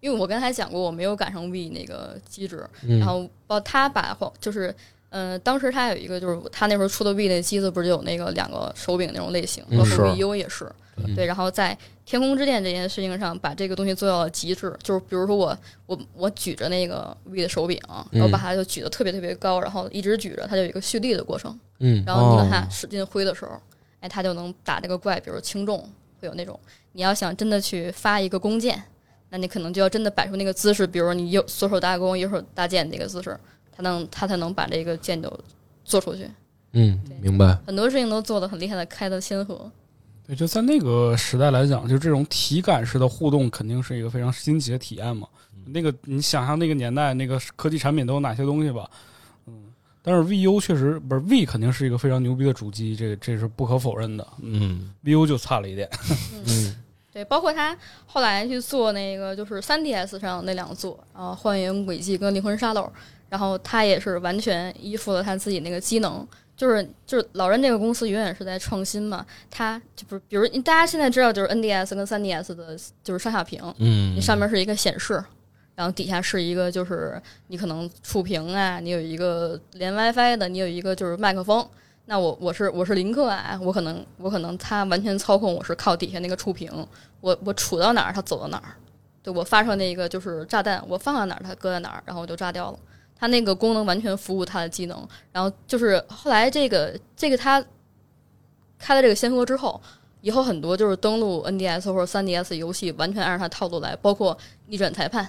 因为我刚才讲过我没有赶上 V 那个机制，嗯。然后包他把黄就是。嗯，当时他有一个，就是他那时候出的 V 那机子，不是有那个两个手柄那种类型，嗯包括 VU 也是，嗯对。然后在天空之剑这件事情上，把这个东西做到了极致，就是比如说我我我举着那个 V 的手柄，然后把它就举得特别特别高，然后一直举着，它就有一个蓄力的过程。嗯然后你把哦它使劲挥的时候，哎，它就能打这个怪，比如轻重会有那种。你要想真的去发一个弓箭，那你可能就要真的摆出那个姿势，比如你右左手搭弓，右手搭箭那个姿势，它能它才能把这个箭就做出去。嗯，明白。很多事情都做得很厉害的，开的先河。对，就在那个时代来讲，就这种体感式的互动，肯定是一个非常新奇的体验嘛。那个你想象那个年代，那个科技产品都有哪些东西吧？嗯，但是 VU 确实不是 V，肯定是一个非常牛逼的主机，这个这是不可否认的。嗯 VU 就差了一点。嗯 对，包括他后来去做那个就是 3DS 上那两座啊，《幻影轨迹》跟《灵魂沙漏》，然后他也是完全依附了他自己那个机能，就是就是老任这个公司永远是在创新嘛，它就不是比如大家现在知道就是 NDS 跟 3DS 的就是上下屏，嗯，你上面是一个显示，然后底下是一个就是你可能触屏啊，你有一个连 WiFi 的，你有一个就是麦克风。那我我是我是林克啊，我可能我可能它完全操控我是靠底下那个触屏，我我杵到哪儿它走到哪儿，对我发射那个就是炸弹，我放到哪儿它搁在哪儿，然后我就炸掉了。它那个功能完全服务它的机能。然后就是后来这个这个它开了这个先河之后，以后很多就是登录 NDS 或者 3DS 游戏，完全按照它套路来，包括逆转裁判，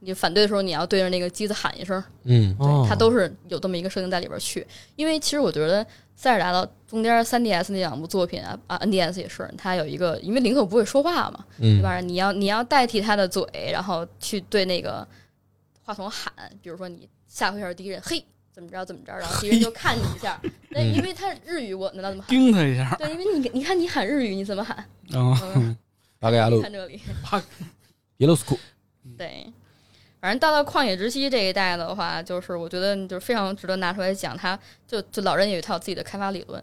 你反对的时候你要对着那个机子喊一声，嗯它都是有这么一个设定在里边去。因为其实我觉得塞尔达的中间 3DS 那两部作品啊啊 NDS 也是，它有一个因为林克不会说话嘛，对嗯吧？你要你要代替他的嘴，然后去对那个话筒喊，比如说你吓唬一下敌人，嘿，怎么着怎么着，然后 敌人就看你一下。那因为他日语，我难道怎么喊？叮他一下，对，因为你你看你喊日语，你怎么喊？嗯，嗯，巴盖亚路看这里，耶路斯库，对。反正到了旷野之息这一代的话，就是我觉得就是非常值得拿出来讲，他就就老人有一套自己的开发理论，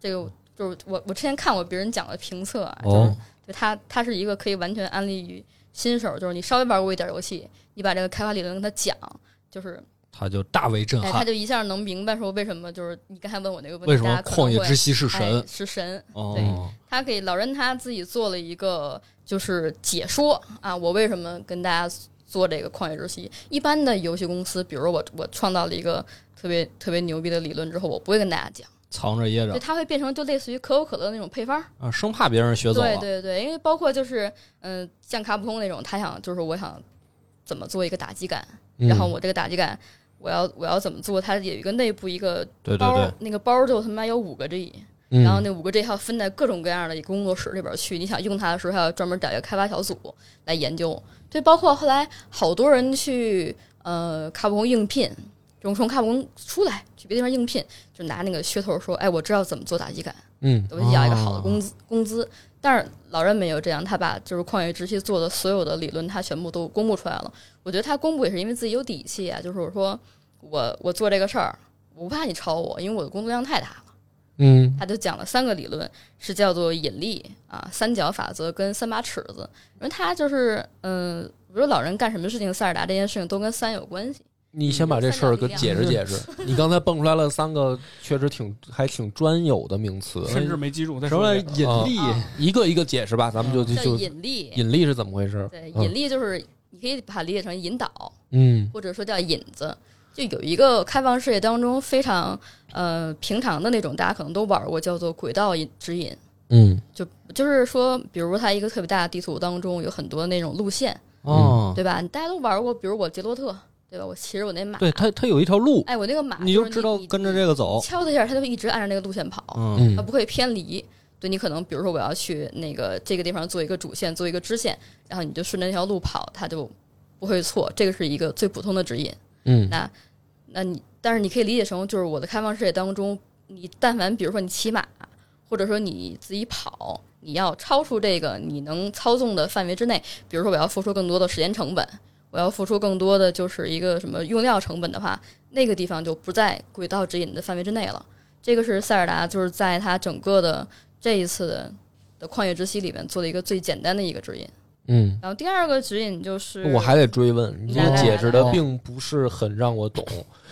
这个就是我我之前看过别人讲的评测啊，就是哦，就他他是一个可以完全安利于新手，就是你稍微玩过一点游戏，你把这个开发理论跟他讲，就是他就大为震哎，他。就一下能明白说为什么就是你刚才问我那个问题，为什么旷野之息是哎神？是神，哦，他给老人他自己做了一个就是解说啊，我为什么跟大家做这个旷野之息？一般的游戏公司，比如我我创造了一个特别特别牛逼的理论之后，我不会跟大家讲，藏着掖着所以它会变成就类似于可口可乐那种配方。啊，生怕别人学走对了。对对，因为包括就是嗯、像卡普空那种，他想就是我想怎么做一个打击感，嗯然后我这个打击感。我要我要怎么做？它有一个内部一个包，对对对，那个包就他妈有五个 G，嗯然后那五个 G 还要分在各种各样的一工作室里边去。你想用它的时候，还要专门找一个开发小组来研究。对，包括后来好多人去呃卡普空应聘，就从卡普空出来去别的地方应聘，就拿那个噱头说：“哎，我知道怎么做打击感。”嗯我要一个好的工资、工资。但是老人没有这样，他把就是旷野之息做的所有的理论，他全部都公布出来了。我觉得他公布也是因为自己有底气啊，就是我说我我做这个事儿，我不怕你抄我，因为我的工作量太大了。嗯他就讲了三个理论，是叫做引力啊、三角法则跟三把尺子。因为他就是嗯，比如老人干什么事情，塞尔达这件事情都跟三有关系。你先把这事儿给解释解释。你刚才蹦出来了三个，确实挺还挺专有的名词，甚至没记住。再什么引力？啊一个一个解释吧，咱们就就引力，引力是怎么回事？对，嗯引力就是你可以把它理解成引导。嗯或者说叫引子，就有一个开放世界当中非常呃平常的那种，大家可能都玩过，叫做轨道引指引。嗯就就是说，比如它一个特别大的地图当中有很多那种路线，哦，对吧？大家都玩过，比如我杰洛特，对吧？我骑着我那马，对，它它有一条路，哎，我那个马你就就知道跟着这个走。敲它一下，它就一直按照那个路线跑，嗯嗯它不会偏离。对你可能，比如说我要去那个这个地方做一个主线，做一个支线，然后你就顺着那条路跑，它就不会错。这个是一个最普通的指引。嗯那那你，但是你可以理解成，就是我的开放世界当中，你但凡比如说你骑马，或者说你自己跑，你要超出这个你能操纵的范围之内，比如说我要付出更多的时间成本，我要付出更多的就是一个什么用料成本的话，那个地方就不在轨道指引的范围之内了。这个是塞尔达就是在它整个的这一次的的旷野之息里面做的一个最简单的一个指引。嗯，然后第二个指引就是我还得追问，你这个解释的并不是很让我懂。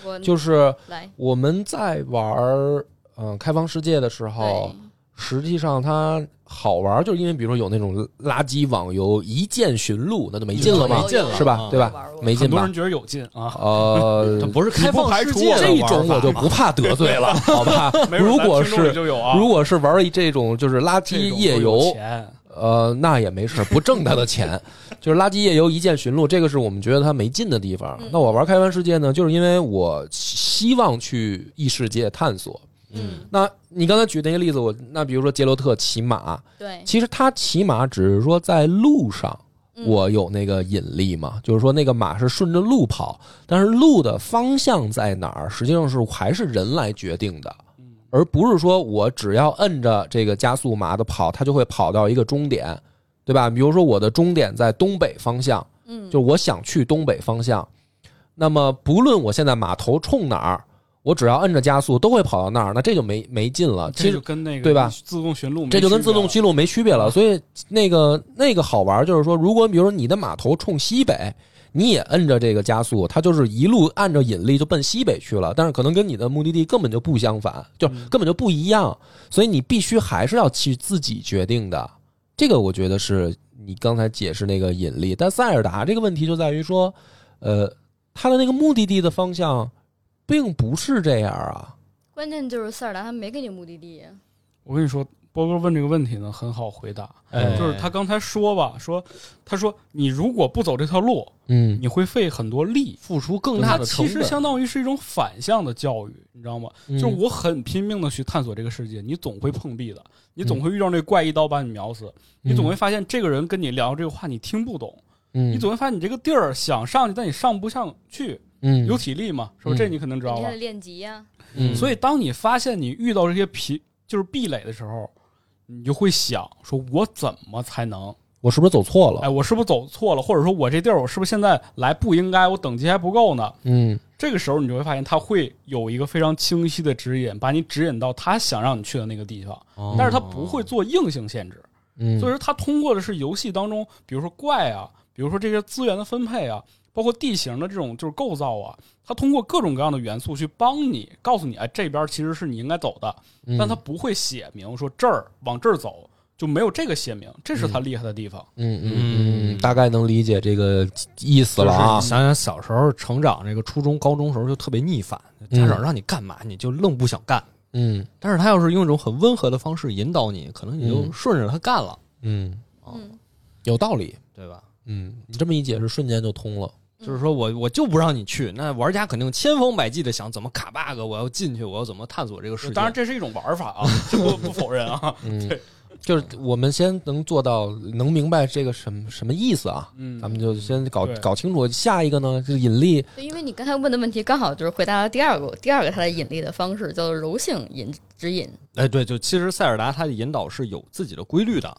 我就是我们在玩儿嗯开放世界的时候对，实际上它好玩儿，就是因为比如说有那种垃圾网游一键寻路，那就没劲了嘛没，劲了是吧啊？对吧？没劲吧很多人？觉得有劲啊，呃它，不是开放世界这种我就不怕得罪了，好吧？如果是如果是玩这种就是垃圾夜游，呃，那也没事，不挣他的钱，就是垃圾夜游一键寻路，这个是我们觉得它没劲的地方。嗯那我玩开放世界呢，就是因为我希望去异世界探索。嗯，那你刚才举那个例子，我那比如说杰洛特骑马，对，其实他骑马只是说在路上嗯我有那个引力嘛，就是说那个马是顺着路跑，但是路的方向在哪儿，实际上是还是人来决定的。而不是说我只要摁着这个加速马的跑，它就会跑到一个终点，对吧？比如说我的终点在东北方向，嗯，就我想去东北方向，那么不论我现在马头冲哪儿，我只要摁着加速都会跑到那儿，那这就没没劲了。其实跟那个对吧自动寻路这就跟自动记录没区别了。所以那个那个好玩，就是说，如果比如说你的码头冲西北，你也摁着这个加速，它就是一路按照引力就奔西北去了。但是可能跟你的目的地根本就不相反，就嗯根本就不一样。所以你必须还是要去自己决定的。这个我觉得是你刚才解释那个引力，但塞尔达这个问题就在于说，呃，它的那个目的地的方向并不是这样啊。关键就是塞尔达他没给你目的地，我跟你说，波哥问这个问题呢，很好回答，哎就是他刚才说吧，说他说你如果不走这条路，嗯你会费很多力。付出更大的其实。相当于是一种反向的教育，你知道吗？嗯就是我很拼命的去探索这个世界，你总会碰壁的，你总会遇到那怪一刀把你秒死，你总会发现这个人跟你聊这个话你听不懂，嗯，你总会发现你这个地儿想上去，但你上不上去，嗯有体力嘛，是吧？嗯这你肯定知道吧你还得？练级呀。嗯，所以当你发现你遇到这些皮就是壁垒的时候，你就会想说，我怎么才能？我是不是走错了？哎，我是不是走错了？或者说我这地儿我是不是现在来不应该？我等级还不够呢？嗯这个时候你就会发现，他会有一个非常清晰的指引，把你指引到他想让你去的那个地方，哦但是他不会做硬性限制。嗯，所以说，他通过的是游戏当中，比如说怪啊，比如说这些资源的分配啊，包括地形的这种就是构造啊，它通过各种各样的元素去帮你，告诉你，哎，这边其实是你应该走的，嗯但它不会写明说这儿往这儿走，就没有这个写明，这是他厉害的地方。嗯嗯嗯嗯，大概能理解这个意思了啊就是。想想小时候成长，这个初中、高中时候就特别逆反，家长让你干嘛你就愣不想干。嗯但是他要是用一种很温和的方式引导你，可能你就嗯顺着他干了，嗯，嗯，有道理。对吧？嗯，你这么一解释，瞬间就通了。就是说我我就不让你去，那玩家肯定千方百计的想怎么卡 bug，我要进去，我要怎么探索这个世界。当然，这是一种玩法啊，这不不否认啊。嗯对，就是我们先能做到能明白这个什么什么意思啊，嗯，咱们就先搞搞清楚。下一个呢，就是引力。对，因为你刚才问的问题刚好就是回答了第二个第二个它的引力的方式，叫做柔性引指引。哎，对，就其实塞尔达它的引导是有自己的规律的。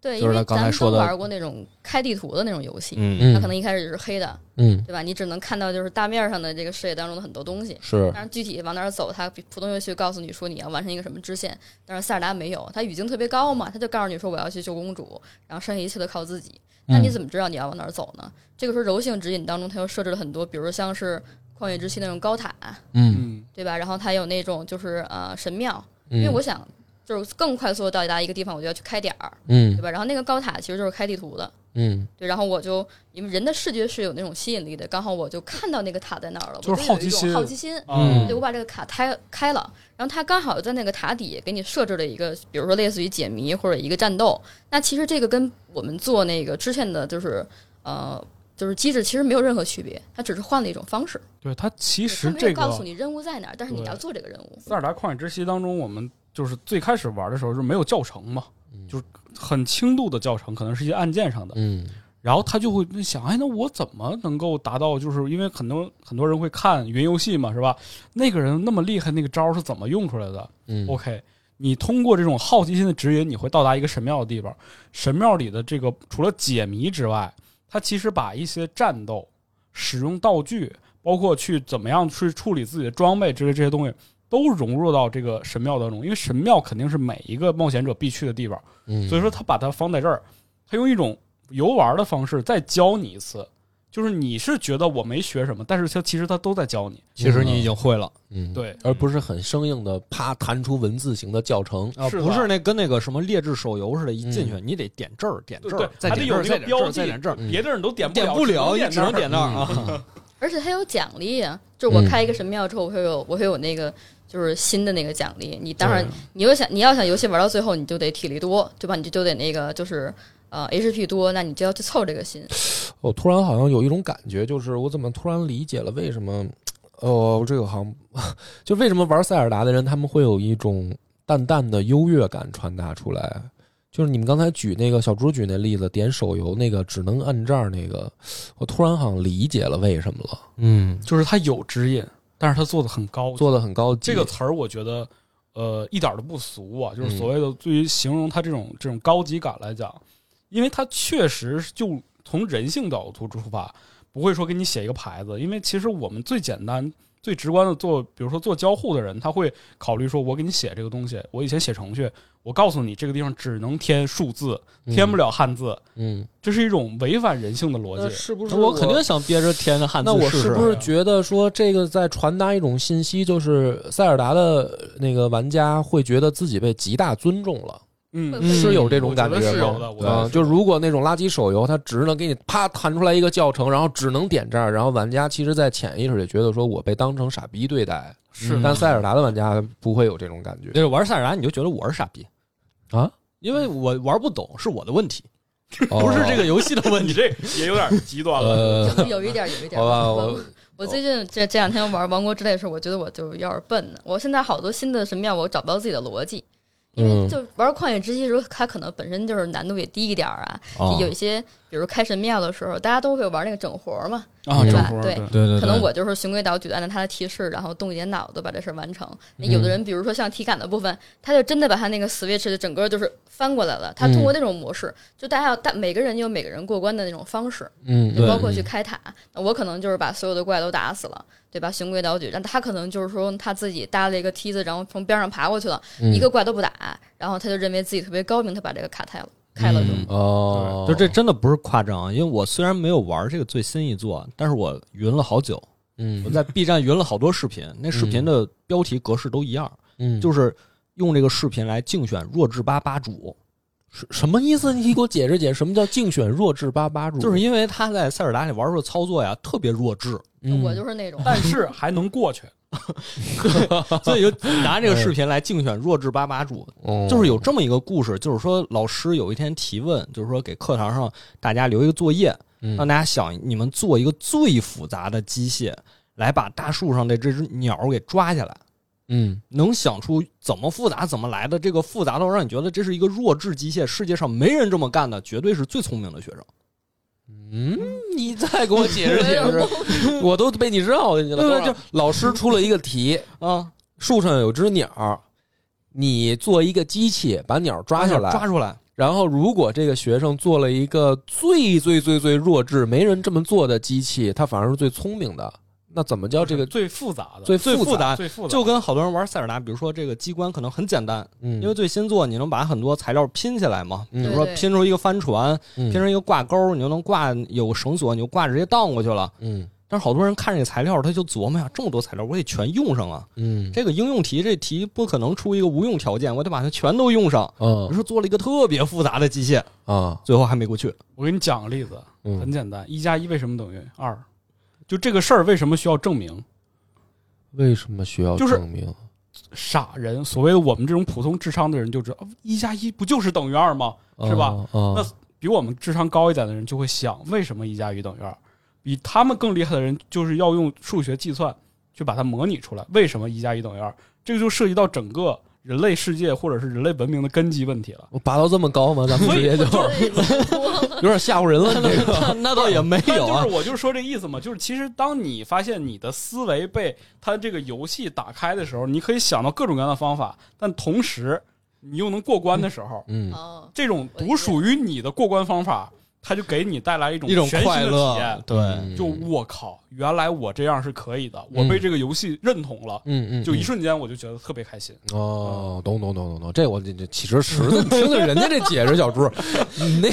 对，就是他因为咱们刚才说的都玩过那种开地图的那种游戏，嗯嗯它可能一开始就是黑的，嗯，对吧？你只能看到就是大面上的这个视野当中的很多东西。是但是具体往哪儿走，它比普通游戏告诉你说你要完成一个什么支线，但是塞尔达没有，它语境特别高嘛，它就告诉你说我要去救公主，然后剩下一切都靠自己。那你怎么知道你要往哪儿走呢？这个时候柔性指引当中，它又设置了很多，比如说像是旷野之息那种高塔，嗯嗯对吧？然后它有那种就是呃神庙，因嗯，为我想就是更快速的到达一个地方，我就要去开点儿，嗯对吧？然后那个高塔其实就是开地图的，嗯对，然后我就因为人的视觉是有那种吸引力的，刚好我就看到那个塔在那儿了，就是好奇心好奇心，嗯对，我把这个卡开开了，然后它刚好在那个塔底给你设置了一个，比如说类似于解谜或者一个战斗。那其实这个跟我们做那个支线的，就是呃，就是机制其实没有任何区别，它只是换了一种方式。对它其实没这个有告诉你任务在哪儿，但是你要做这个任务。塞尔达旷野之息当中，我们就是最开始玩的时候是没有教程嘛，就是很轻度的教程，可能是一些按键上的。嗯然后他就会想，哎，那我怎么能够达到？就是因为很多很多人会看云游戏嘛，是吧？那个人那么厉害，那个招是怎么用出来的嗯？OK，你通过这种好奇心的指引，你会到达一个神庙的地方。神庙里的这个除了解谜之外，他其实把一些战斗、使用道具，包括去怎么样去处理自己的装备之类这些东西，都融入到这个神庙当中。因为神庙肯定是每一个冒险者必去的地方。嗯，所以说他把它放在这儿，他用一种游玩的方式再教你一次，就是你是觉得我没学什么，但是他其实他都在教你。其实你已经会了嗯，对，而不是很生硬的啪弹出文字型的教程。不是那跟那个什么劣质手游似的，一进去你得点这儿点这儿，再还得有点这儿，再点这儿，那个标记再点这儿，嗯别的人都点点不了，你只能点那那儿啊。而且它有奖励啊，就是我嗯开一个神庙之后，我会有我会有那个就是新的那个奖励。你当然你要想你要想游戏玩到最后，你就得体力多，对吧？你就就得那个就是呃 HP 多，那你就要去凑这个心。我突然好像有一种感觉，就是我怎么突然理解了为什么，哦，这个好像就为什么玩塞尔达的人他们会有一种淡淡的优越感传达出来。就是你们刚才举那个小猪举那例子，点手游那个只能按这儿那个，我突然好像理解了为什么了，嗯，就是他有指引，但是他做的很高，做的很高级。这个词儿我觉得呃一点都不俗啊，就是嗯所谓的对于形容他这种这种高级感来讲，因为他确实就从人性角度出发，不会说给你写一个牌子，因为其实我们最简单。最直观的做，比如说做交互的人，他会考虑说，我给你写这个东西，我以前写程序，我告诉你这个地方只能填数字，填不了。汉字，嗯，这是一种违反人性的逻辑。那是不是我肯定想憋着填个汉字那我是不是觉得说这个在传达一种信息，就是塞尔达的那个玩家会觉得自己被极大尊重了？嗯是有这种感觉我觉得是吗有的我觉得啊，就如果那种垃圾手游，它只能给你啪弹出来一个教程，然后只能点这儿，然后玩家其实，在潜意识里觉得说我被当成傻逼对待，是但塞尔达的玩家不会有这种感觉就是玩塞尔达你就觉得我是傻逼，啊，因为我玩不懂是我的问题，不 不是这个游戏的问题。这也有点极端了。呃，有有一点有一点。好吧，我我我最近这这两天玩《王国之泪》的时候，我觉得我就有点笨呢。我现在好多新的神庙，我找不到自己的逻辑。因为嗯就玩旷野之息的时候，它可能本身就是难度也低一点儿啊。哦有一些，比如开神庙的时候，大家都会玩那个整活嘛。啊，对吧对对对可能我就是循规蹈矩，按照他的提示，然后动一点脑子把这事儿完成。那有的人，比如说像体感的部分，他就真的把他那个 Switch 的整个就是翻过来了。他通过那种模式，就大家要大每个人有每个人过关的那种方式，嗯，就包括去开塔。那我可能就是把所有的怪都打死了，对吧？循规蹈矩。但他可能就是说他自己搭了一个梯子，然后从边上爬过去了，嗯一个怪都不打，然后他就认为自己特别高明，他把这个卡开了，开了就。嗯哦，就这真的不是夸张，啊因为我虽然没有玩这个最新一座，但是我云了好久，嗯。我在 B 站云了好多视频，那视频的标题格式都一样，嗯，就是用这个视频来竞选弱智吧吧主，什什么意思？你给我解释解释，什么叫竞选弱智吧吧主？就是因为他在塞尔达里玩出的操作呀特别弱智，嗯。我就是那种，但是还能过去。所以就拿这个视频来竞选弱智吧吧主，嗯就是有这么一个故事，就是说老师有一天提问，就是说给课堂上大家留一个作业，嗯让大家想你们做一个最复杂的机械，来把大树上的这只鸟给抓下来。嗯能想出怎么复杂怎么来的，这个复杂到让你觉得这是一个弱智机械，世界上没人这么干的，绝对是最聪明的学生。嗯，你再给我解释解释，我都被你绕进去了。对对等会儿老师出了一个题，啊，树上有只鸟，你做一个机器把鸟抓下来，抓出来，然后如果这个学生做了一个最最最最弱智、没人这么做的机器，他反而是最聪明的，那怎么叫这个最复杂的，最复最复杂最复杂，就跟好多人玩塞尔达，比如说这个机关可能很简单，嗯，因为最新作你能把很多材料拼起来嘛，嗯比如说拼出一个帆船，嗯拼成一个挂钩，你就能挂有绳索，你就挂直接荡过去了。嗯但是好多人看这个材料，他就琢磨呀，这么多材料，我得全用上啊。嗯这个应用题，这题不可能出一个无用条件，我得把它全都用上。于嗯是做了一个特别复杂的机械，啊最后还没过去。我给你讲个例子，很嗯，简单，一加一为什么等于二？就这个事儿为什么需要证明？为什么需要就是证明？傻人，所谓的我们这种普通智商的人就知道，哦一加一不就是等于二吗？是吧啊那比我们智商高一点的人就会想，为什么一加一等于二？比他们更厉害的人，就是要用数学计算去把它模拟出来，为什么一加一等于二？这个就涉及到整个人类世界或者是人类文明的根基问题了。我拔到这么高吗？咱们直接就 有点吓唬人了，这个 那那倒也没有啊就是，我就是说这意思嘛，就是其实当你发现你的思维被它这个游戏打开的时候，你可以想到各种各样的方法，但同时你又能过关的时候，嗯哦，这种独属于你的过关方法，它就给你带来一种一种全新的体快乐验。。对，嗯就我靠，原来我这样是可以的，我被这个游戏认同了，嗯嗯，就一瞬间我就觉得特别开心。哦，懂懂懂懂懂，这我这这其实实在听听人家这解释，小猪，你那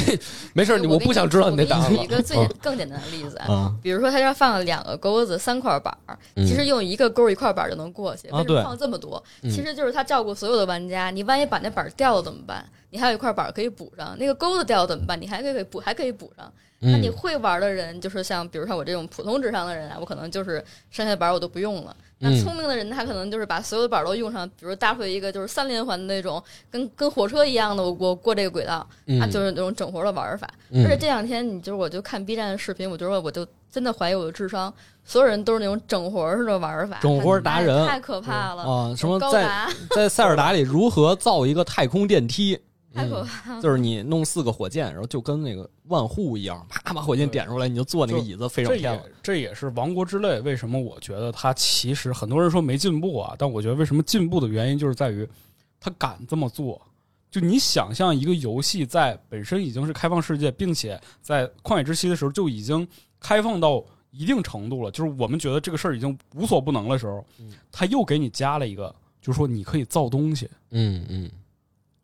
没事儿，你我我不想知道你那答案我给你举一个最了。更简单的例子啊，啊，比如说他这放了两个钩子，三块板儿，嗯其实用一个钩儿一块板儿就能过去，啊为什么放这么多？嗯其实就是他照顾所有的玩家，你万一把那板儿掉了怎么办？你还有一块板儿可以补上，那个钩子掉了怎么办？你还可以补，还可以补上。那你嗯会玩的人，就是像比如像我这种普通智商的人啊，我可能就是剩下的板儿我都不用了。那嗯聪明的人，他可能就是把所有的板儿都用上，比如搭出一个就是三连环的那种，跟跟火车一样的，我我过这个轨道，嗯啊，就是那种整活的玩法。嗯而且这两天，你就是我就看 B 站的视频，我就说我就真的怀疑我的智商，所有人都是那种整活似的玩法，整活达人太太可怕了。啊，什么在高达在塞尔达里如何造一个太空电梯？太可怕了。就是你弄四个火箭，然后就跟那个万户一样，啪把火箭点出来，你就坐那个椅子飞上天了也。这也是《王国之泪》为什么我觉得它其实很多人说没进步啊，但我觉得为什么进步的原因就是在于他敢这么做。就你想象一个游戏在本身已经是开放世界，并且在旷野之息的时候就已经开放到一定程度了，就是我们觉得这个事儿已经无所不能的时候，他又给你加了一个，就是说你可以造东西。嗯嗯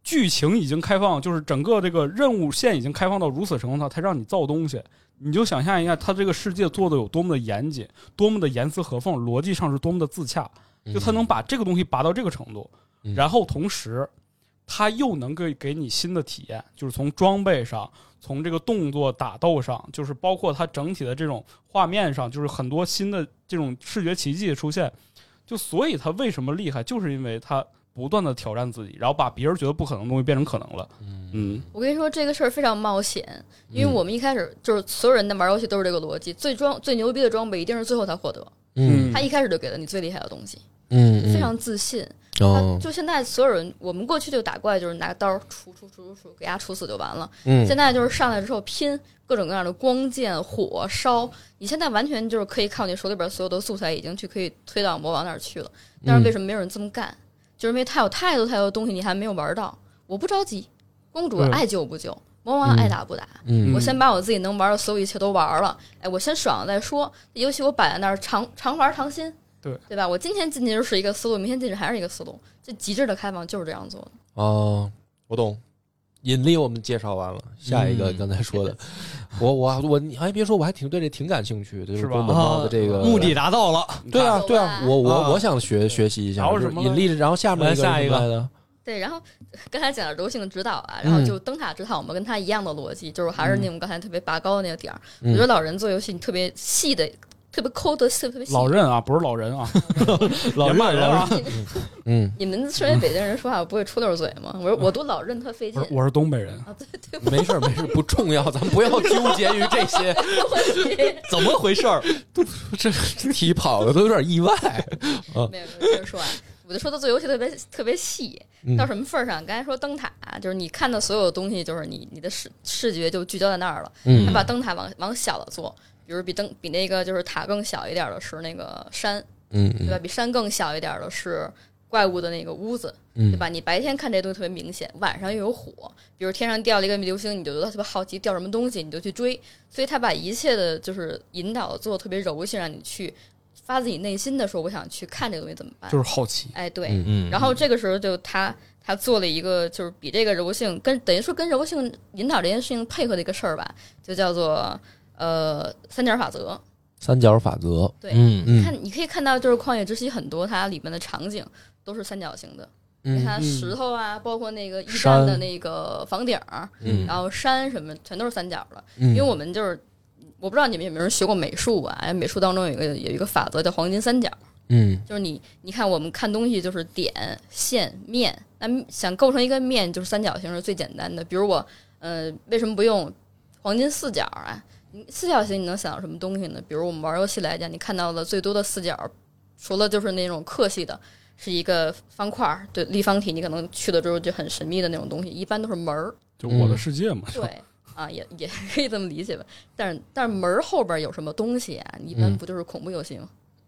剧情已经开放，就是整个这个任务线已经开放到如此程度，它让你造东西，你就想象一下，它这个世界做的有多么的严谨，多么的严丝合缝，逻辑上是多么的自洽，嗯，就它能把这个东西拔到这个程度，嗯。然后同时，它又能给给你新的体验，就是从装备上，从这个动作打斗上，就是包括它整体的这种画面上，就是很多新的这种视觉奇迹出现。就所以它为什么厉害，就是因为它不断的挑战自己，然后把别人觉得不可能的东西变成可能了。嗯我跟你说，这个事儿非常冒险，因为我们一开始就是所有人在玩游戏都是这个逻辑，最装最牛逼的装备一定是最后才获得，嗯他一开始就给了你最厉害的东西，嗯，非常自信。就现在所有人，我们过去就打怪就是拿个刀杵杵杵杵杵，给它杵死就完了。嗯现在就是上来之后拼各种各样的光剑、火烧，你现在完全就是可以靠你手里边所有的素材已经去可以推到魔王那儿去了。但是为什么没有人这么干？就是因为它有太多太多东西你还没有玩到。我不着急，公主爱救不救，魔王爱打不打。嗯我先把我自己能玩的所有一切都玩了，哎，我先爽了再说。尤其我摆在那儿，常常玩常新，对对吧？我今天进去就是一个思路，明天进去还是一个思路。这极致的开放就是这样做的。哦，我懂。引力我们介绍完了，下一个嗯刚才说的，我我我，你还别说，我还挺对这挺感兴趣的，就是是吧？宫本茂的这个目的达到了，对啊，对啊，我我啊。我想学学习一下，然后引力，然后下面来下一个。什么来的，对，然后刚才讲的柔性指导啊，然后嗯就灯塔指导，我们跟他一样的逻辑，就是还是那种刚才特别拔高的那个点儿。我嗯。觉得老人做游戏，你特别细的、特别抠的、特别细。老任啊，不是老人啊，老别骂人啊！嗯，你们身为北京人说话不会出溜嘴吗？我说我读老任特费劲我是我是东北人，啊，对对没事儿没事儿，不重要，咱们不要纠结于这些，怎么回事儿？这题跑的都有点意外。没有没有，接着说啊。我就说他做游戏特别特别细，嗯到什么份儿上？刚才说灯塔，就是你看到所有的东西，就是你你的视视觉就聚焦在那儿了。嗯他把灯塔往往小了做，比如比灯比那个就是塔更小一点的是那个山，嗯对吧？比山更小一点的是怪物的那个屋子，嗯对吧？你白天看这东西特别明显，晚上又有火，比如天上掉了一个流星，你就觉得特别好奇，掉什么东西，你就去追。所以他把一切的就是引导做得特别柔性，让你去发自己内心的说，我想去看这个东西怎么办。就是好奇。哎，对。嗯嗯然后这个时候就他他做了一个就是比这个柔性跟等于说跟柔性引导这件事情配合的一个事儿吧，就叫做呃三角法则。三角法则，对，嗯嗯看你可以看到，就是旷野之息很多它里面的场景都是三角形的，你嗯看石头啊，包括那个驿站的那个房顶然后山什么全都是三角的。嗯，因为我们就是我不知道你们有没有人学过美术啊？哎美术当中有一个有一个法则叫黄金三角，嗯就是你你看我们看东西就是点线面，那想构成一个面就是三角形是最简单的。比如我呃为什么不用黄金四角啊？你四角形你能想到什么东西呢？比如我们玩游戏来讲，你看到的最多的四角，除了就是那种客系的，是一个方块儿，对立方体，你可能去了之后就很神秘的那种东西，一般都是门儿。就我的世界嘛，对啊，也 也可以这么理解吧。但是但是门儿后边有什么东西啊？一般嗯不就是恐怖游戏吗？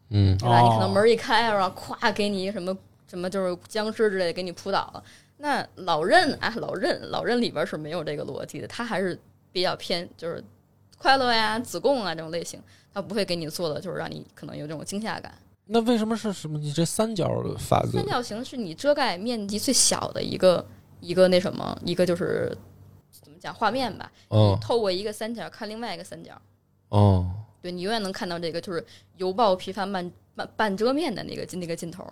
嗯对吧？你可能哦门儿一开，然后咵给你一个什么什么就是僵尸之类的给你扑倒了。那老任啊，老任老任里边是没有这个逻辑的，他还是比较偏就是快乐呀、子贡啊这种类型，他不会给你做的就是让你可能有这种惊吓感。那为什么是什么？你这三角法则三？角形是你遮盖面积最小的一个一个那什么，一个就是怎么讲画面吧。哦透过一个三角看另外一个三角，哦，对你永远能看到这个就是犹抱琵琶半半半遮面的那个那个镜头。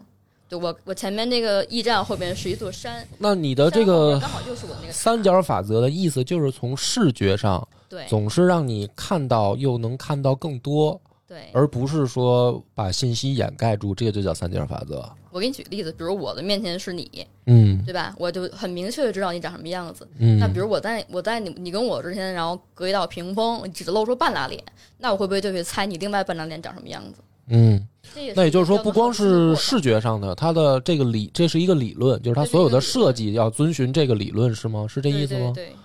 对我我前面那个驿站后边是一座山，那你的这个刚好又是我那个三角法则的意思就是从视觉上对总是让你看到又能看到更多，对。而不是说把信息掩盖住，这个就叫三角法则。我给你举个例子，比如我的面前是你，嗯对吧？我就很明确的知道你长什么样子。嗯，那比如我在我在你你跟我之间，然后隔一道屏风，你只露出半拉脸，那我会不会就去猜你另外半张脸长什么样子？嗯，那也就是说，不光是视觉上的，它的这个理，这是一个理论，就是它所有的设计要遵循这个理论，是吗？是这意思吗？对对对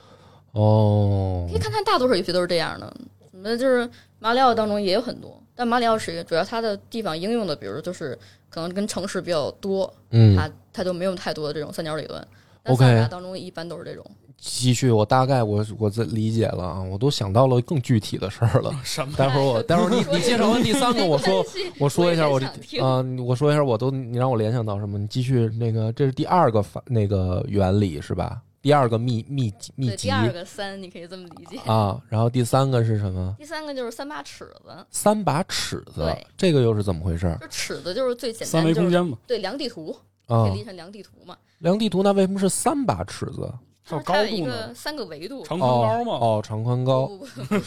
哦可以，看看大多数游戏都是这样的。什么就是马里奥当中也有很多，但马里奥是主要它的地方应用的，比如就是可能跟城市比较多，嗯，它它就没有太多的这种三角理论。OK 当中一般都是这种，继续，我大概我我在理解了啊，我都想到了更具体的事儿了。什么？待会儿我，待会儿你你介绍完第三个，我说 我说一下我我这啊、我说一下我都你让我联想到什么？你继续那个，这是第二个法那个原理是吧？第二个秘秘秘，籍第二个三你可以这么理解。啊，然后第三个是什么？第三个就是三把尺子，三把尺子对，这个又是怎么回事儿就尺子就是最简单，三维空间嘛，对量地图，啊可以？理成量地图嘛。量地图那为什么是三把尺子？就是高度呢？三个维度，长宽高嘛，哦，长宽高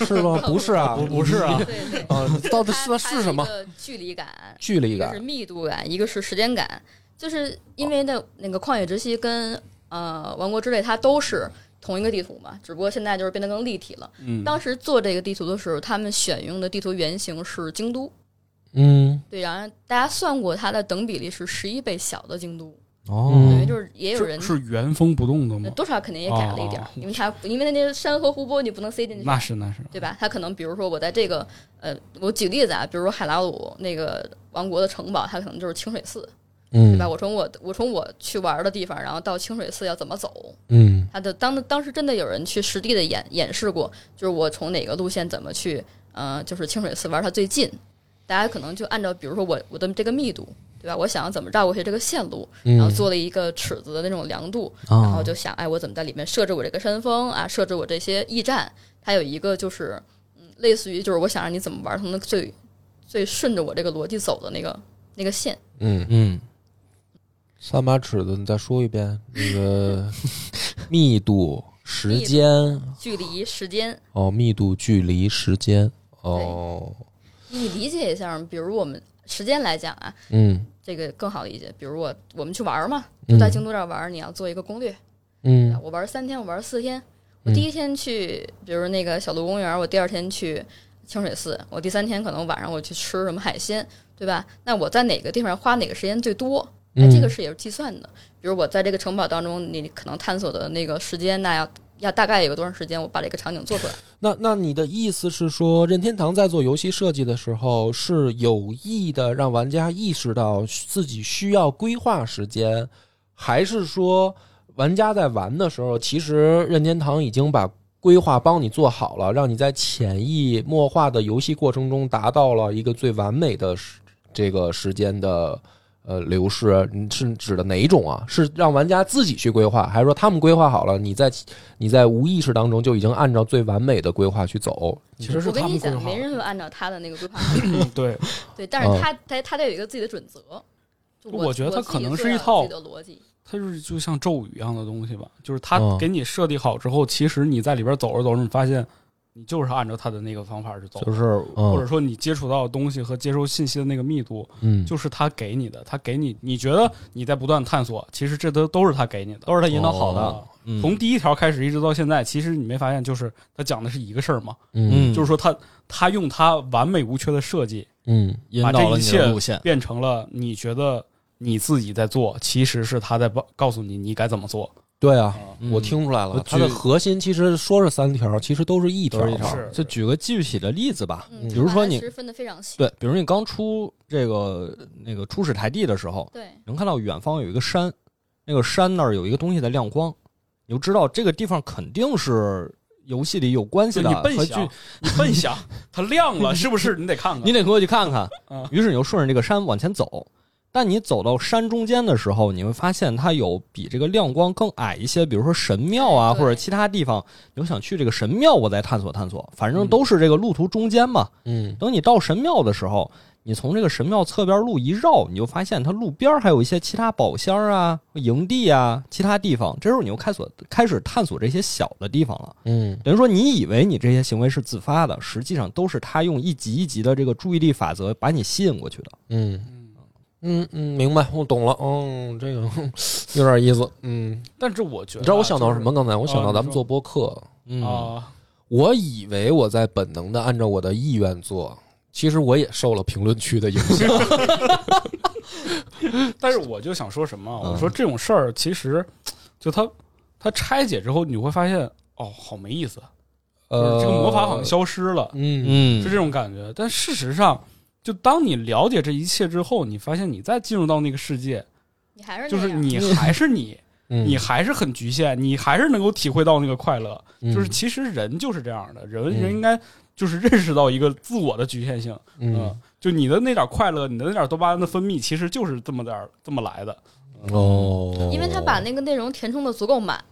是吗？不是啊，不不是啊对对，啊，到底是是什么？？距离感，距离感是感。密度感，一个是时间感。就是因为那那个旷野之息跟呃王国之泪，它都是同一个地图嘛，只不过现在就是变得更立体了。嗯，当时做这个地图的时候，他们选用的地图原型是京都，嗯，对，然后大家算过它的等比例是十一倍小的京都，哦。嗯等于就是也有人是是原封不动的吗？那多少肯定也改了一点因为它因为那些山河湖泊你不能塞进去，那是那是，对吧？它可能比如说我在这个呃，我举例子啊，比如说海拉鲁那个王国的城堡，它可能就是清水寺，嗯对吧？我从我我从我去玩的地方，然后到清水寺要怎么走？嗯他的当当时真的有人去实地的演演示过，就是我从哪个路线怎么去，呃，就是清水寺玩它最近，大家可能就按照比如说我我的这个密度。对吧？我想要怎么绕过去这个线路，然后嗯做了一个尺子的那种量度，然然后就想，哎，我怎么在里面设置我这个山峰啊，设置我这些驿站？它有一个就是，嗯，类似于就是我想让你怎么玩，它能最最顺着我这个逻辑走的那个那个线。嗯，嗯三把尺子，你再说一遍那个 密度、时间距离、时间，哦，密度、距离、时间哦，你理解一下，比如我们时间来讲啊，嗯这个更好理解。比如我我们去玩嘛，就在京都这儿玩，你要做一个攻略。嗯我玩三天，我玩四天。我第一天去，比如那个小鹿公园，我第二天去清水寺，我第三天可能晚上我去吃什么海鲜，对吧？那我在哪个地方花哪个时间最多？哎，嗯这个是也是计算的。比如我在这个城堡当中，你可能探索的那个时间，那要要大概有个多长时间，我把这个场景做出来。那那你的意思是说，任天堂在做游戏设计的时候，是有意的让玩家意识到自己需要规划时间，还是说玩家在玩的时候，其实任天堂已经把规划帮你做好了，让你在潜移默化的游戏过程中达到了一个最完美的时这个时间的呃流逝？你是指的哪一种啊？是让玩家自己去规划，还是说他们规划好了，你在你在无意识当中就已经按照最完美的规划去走？其实是我跟你讲，他们规划没人会按照他的那个规划。嗯对，对，但是他他他得有一个自己的准则。我我觉得他可能是一套自己的逻辑。它是就像咒语一样的东西吧，就是它嗯给你设计好之后，其实你在里边走着走着，你发现你就是按照他的那个方法去走，就是或者嗯说你接触到的东西和接收信息的那个密度，嗯就是他给你的，他给你，你觉得你在不断探索，其实这都都是他给你的，都是他引导好的哦。嗯从第一条开始一直到现在，其实你没发现，就是他讲的是一个事儿吗？嗯就是说他他用他完美无缺的设计，嗯把引导了你这一切的路线。变成了你觉得你自己在做，其实是他在告告诉你你该怎么做。对啊，嗯我听出来了，我它的核心其实说是三条，其实都是一条都是一条是就举个具体的例子吧，嗯，比如说你其实分的非常细。对，比如你刚出这个那个初始台地的时候，对，能看到远方有一个山，那个山那儿有一个东西在亮光，你就知道这个地方肯定是游戏里有关系就的，和你笨想剧，你笨想，它亮了，是不是？你得看看。你得过去看看嗯。于是你就顺着这个山往前走，但你走到山中间的时候，你会发现它有比这个亮光更矮一些，比如说神庙啊，或者其他地方。你就想去这个神庙，我再探索探索，反正都是这个路途中间嘛。嗯等你到神庙的时候，你从这个神庙侧边路一绕，你就发现它路边还有一些其他宝箱啊、营地啊、其他地方。这时候你就开所开始探索这些小的地方了。嗯等于说，你以为你这些行为是自发的，实际上都是他用一级一级的这个注意力法则把你吸引过去的。嗯嗯嗯，明白，我懂了。嗯，这个 有点意思。嗯，但是我觉得，你知道我想到什么？？刚才我想到咱们做播客，嗯啊，我以为我在本能的按照我的意愿做，其实我也受了评论区的影响。但是我就想说什么我说这种事儿其实，就它它拆解之后，你会发现哦，好没意思，呃，这个魔法好像消失了，嗯嗯是这种感觉。但事实上，就当你了解这一切之后，你发现你再进入到那个世界，你还是就是你还是你，嗯，你还是很局限，你还是能够体会到那个快乐。嗯就是其实人就是这样的，人嗯人应该就是认识到一个自我的局限性。嗯就你的那点快乐，你的那点多巴胺的分泌，其实就是这么点儿这么来的。哦，因为他把那个内容填充的足够满。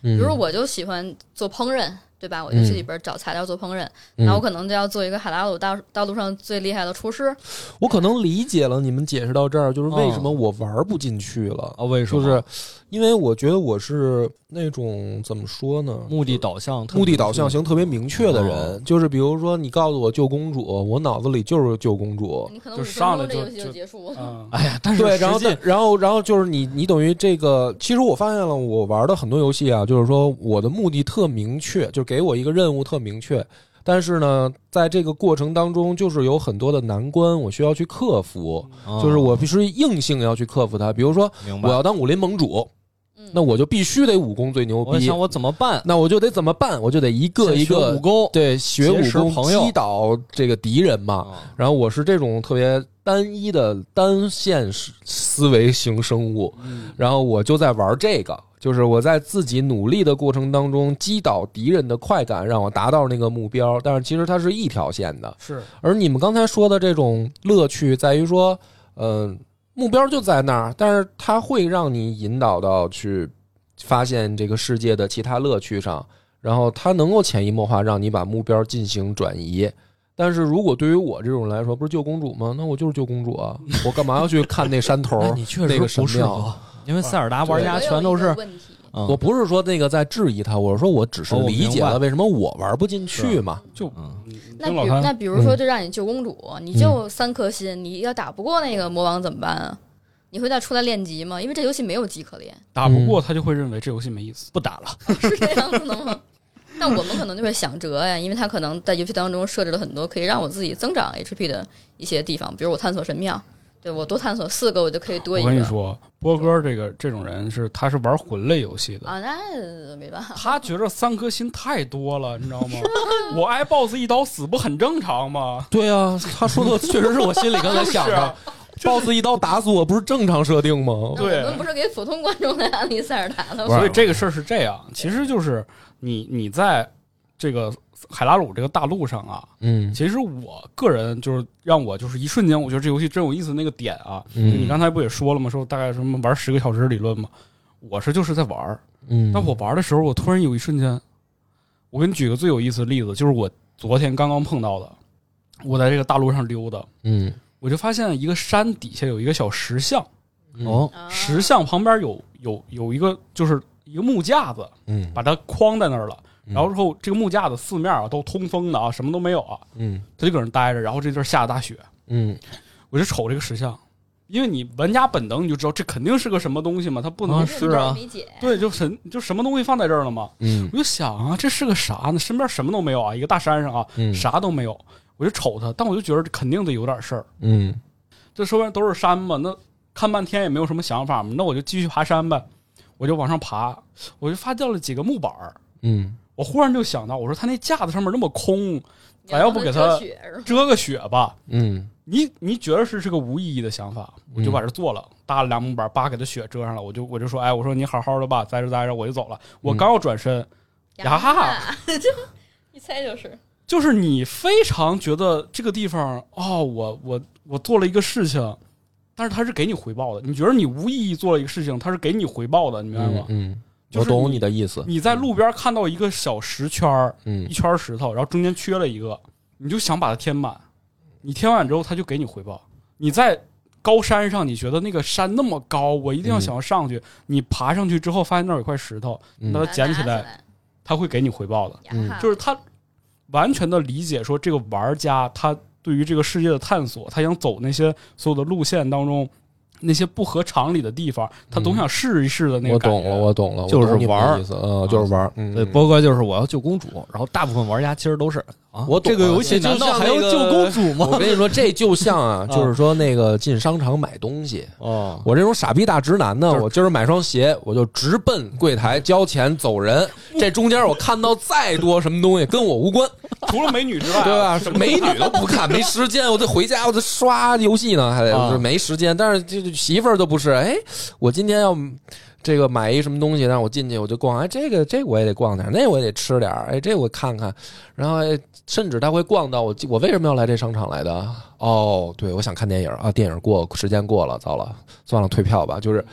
比比如，我就喜欢做烹饪，对吧？我就去里边找材料做烹饪，嗯我可能就要做一个海拉鲁道道路上最厉害的厨师。我可能理解了你们解释到这儿，就是为什么我玩不进去了，啊，为什么？就是因为我觉得我是那种怎么说呢？目的导向，目的导向型特别明确的哦人，就是比如说你告诉我救公主，我脑子里就是救公主。就你可能上来就结束了。嗯，哎呀，但是对，然后然后然后就是你你等于这个，其实我发现了，我玩的很多游戏啊，就是说我的目的特明确，就给我一个任务特明确，但是呢，在这个过程当中，就是有很多的难关，我需要去克服，就是我必须硬性要去克服它。比如说，明白。我要当武林盟主，嗯，那我就必须得武功最牛。逼我想，我怎么办？那我就得怎么办？我就得一个一个武功，对学武识功朋友。击倒这个敌人嘛。啊然后我是这种特别单一的单线思思维型生物，嗯。然后我就在玩这个，就是我在自己努力的过程当中击倒敌人的快感，让我达到那个目标。但是其实它是一条线的，是而你们刚才说的这种乐趣在于说，嗯、目标就在那儿，但是它会让你引导到去发现这个世界的其他乐趣上，然后它能够潜移默化让你把目标进行转移。但是如果对于我这种人来说，不是救公主吗？那我就是救公主啊！我干嘛要去看那山头？那你确那个实不适神庙合，因为塞尔达玩家全都是我不是说那个在质疑他，我是说我只是理解了为什么我玩不进去嘛。就那比如那比如说，嗯就让你救公主，你就三颗心，你要打不过那个魔王怎么办啊？你会再出来练级吗？因为这游戏没有级可练，打不过他就会认为这游戏没意思。不打了。是这样子的吗？但我们可能就会想辙呀，因为他可能在游戏当中设置了很多可以让我自己增长 HP 的一些地方，比如我探索神庙，对我多探索四个，我就可以多一个。我跟你说，波哥这个这种人是他是玩魂类游戏的，啊，那没办法，他觉着三颗心太多了，你知道吗？我挨 BOSS 一刀死不很正常吗？对啊，他说的确实是我心里刚才想的。BOSS 一刀打死我，不是正常设定吗？对我们不是给普通观众来安利塞尔达的吗？所以这个事儿是这样，其实就是你你在这个海拉鲁这个大陆上啊，嗯其实我个人就是让我就是一瞬间，我觉得这游戏真有意思那个点啊，嗯你刚才不也说了吗？说大概什么玩十个小时理论吗？我是就是在玩儿，嗯，但我玩的时候，我突然有一瞬间，我给你举个最有意思的例子，就是我昨天刚刚碰到的，我在这个大陆上溜达，嗯我就发现一个山底下有一个小石像，嗯哦，啊石像旁边有有有一个就是一个木架子，嗯把它框在那儿了。嗯然后之后这个木架子四面啊都通风的啊，什么都没有啊，嗯他就搁那儿待着。然后这地儿下着大雪，嗯我就瞅这个石像，因为你玩家本能你就知道这肯定是个什么东西嘛，它不能、啊是啊，对，就神就什么东西放在这儿了嘛。嗯我就想啊，这是个啥呢？身边什么都没有啊，一个大山上啊，嗯啥都没有。我就瞅它，但我就觉得这肯定得有点事儿。嗯这周边都是山嘛，那看半天也没有什么想法嘛，那我就继续爬山呗。我就往上爬，我就发现了几个木板儿。嗯我忽然就想到，我说他那架子上面那么空，咱要不给他遮个雪吧？嗯你你觉得是是个无意义的想法，我就把这做了，搭了两木板，叭给他雪遮上了。我就我就说，哎，我说你好好的吧，在这待着，我就走了。我刚要转身，呀呀，这一猜就是就是你非常觉得这个地方哦，我我我做了一个事情，但是他是给你回报的。你觉得你无意义做了一个事情，他是给你回报的，你明白吗？嗯，就是我懂你你的意思。你在路边看到一个小石圈儿，嗯一圈石头，然后中间缺了一个，你就想把它填满。你填满之后，他就给你回报。你在高山上，你觉得那个山那么高，我一定要想要上去。你爬上去之后，发现那儿有块石头，嗯那它捡起来，来，他会给你回报的。就是他完全的理解说，这个玩家他对于这个世界的探索，他想走那些所有的路线当中。那些不合常理的地方，他总想试一试的那个感觉。我懂了，我懂了，我就是玩儿意思，嗯，就是玩儿。嗯，对，波哥就是我要救公主，然后大部分玩家其实都是啊，我懂这个游戏难道还要救公主 吗？我跟你说，这就像啊，就是说那个进商场买东西，哦，我这种傻逼大直男呢，就是我今儿买双鞋，我就直奔柜台交钱走人。这中间我看到再多什么东西跟我无关，除了美女之外，对吧？美女都不看，没时间，我得回家，我得刷游戏呢，还得啊就是没时间。但是这这媳妇儿都不是，哎，我今天要这个买一什么东西，让我进去我就逛，哎，这个这个我也得逛点儿，那我也得吃点儿，哎，这我看看，然后哎，甚至他会逛到我我为什么要来这商场来的？哦，对，我想看电影啊，电影过时间过了，糟了，算了，退票吧。就是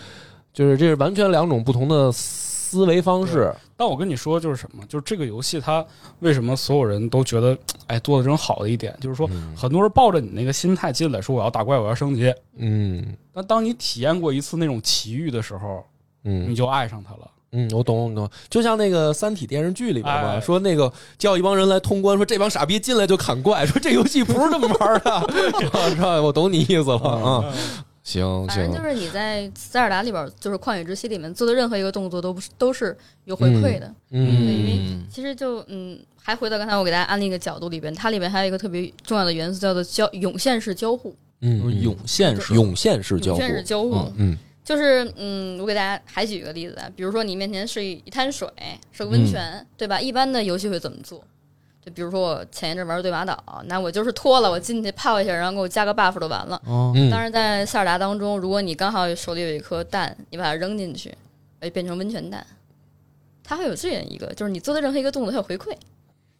就是这是完全两种不同的思思维方式。但我跟你说，就是什么？就是这个游戏它为什么所有人都觉得哎做的真好的一点，就是说嗯很多人抱着你那个心态进来，说我要打怪，我要升级。嗯但当你体验过一次那种奇遇的时候，你嗯就爱上它了。嗯，我懂我懂，就像那个《三体》电视剧里边嘛，哎。说那个叫一帮人来通关，说这帮傻逼进来就砍怪，说这游戏不是这么玩的，是吧？我懂你意思了啊。嗯行反正就，是你在塞尔达里边，就是旷野之息里面做的任何一个动作都不是都是有回馈的。嗯嗯。其实就嗯，还回到刚才我给大家安利一个角度里边，它里边还有一个特别重要的元素叫做交涌现式交互。嗯，涌现式涌现式交互。涌现式交互，嗯嗯就是嗯，我给大家还举一个例子啊，比如说你面前是一滩水，是个温泉，对吧？一般的游戏会怎么做？就比如说我前一阵玩对马岛，那我就是脱了，我进去泡一下，然后给我加个 buff 就完了。哦，嗯当然，在塞尔达当中，如果你刚好手里有一颗蛋，你把它扔进去，哎，变成温泉蛋，它会有这样一个，就是你做的任何一个动作，它有回馈，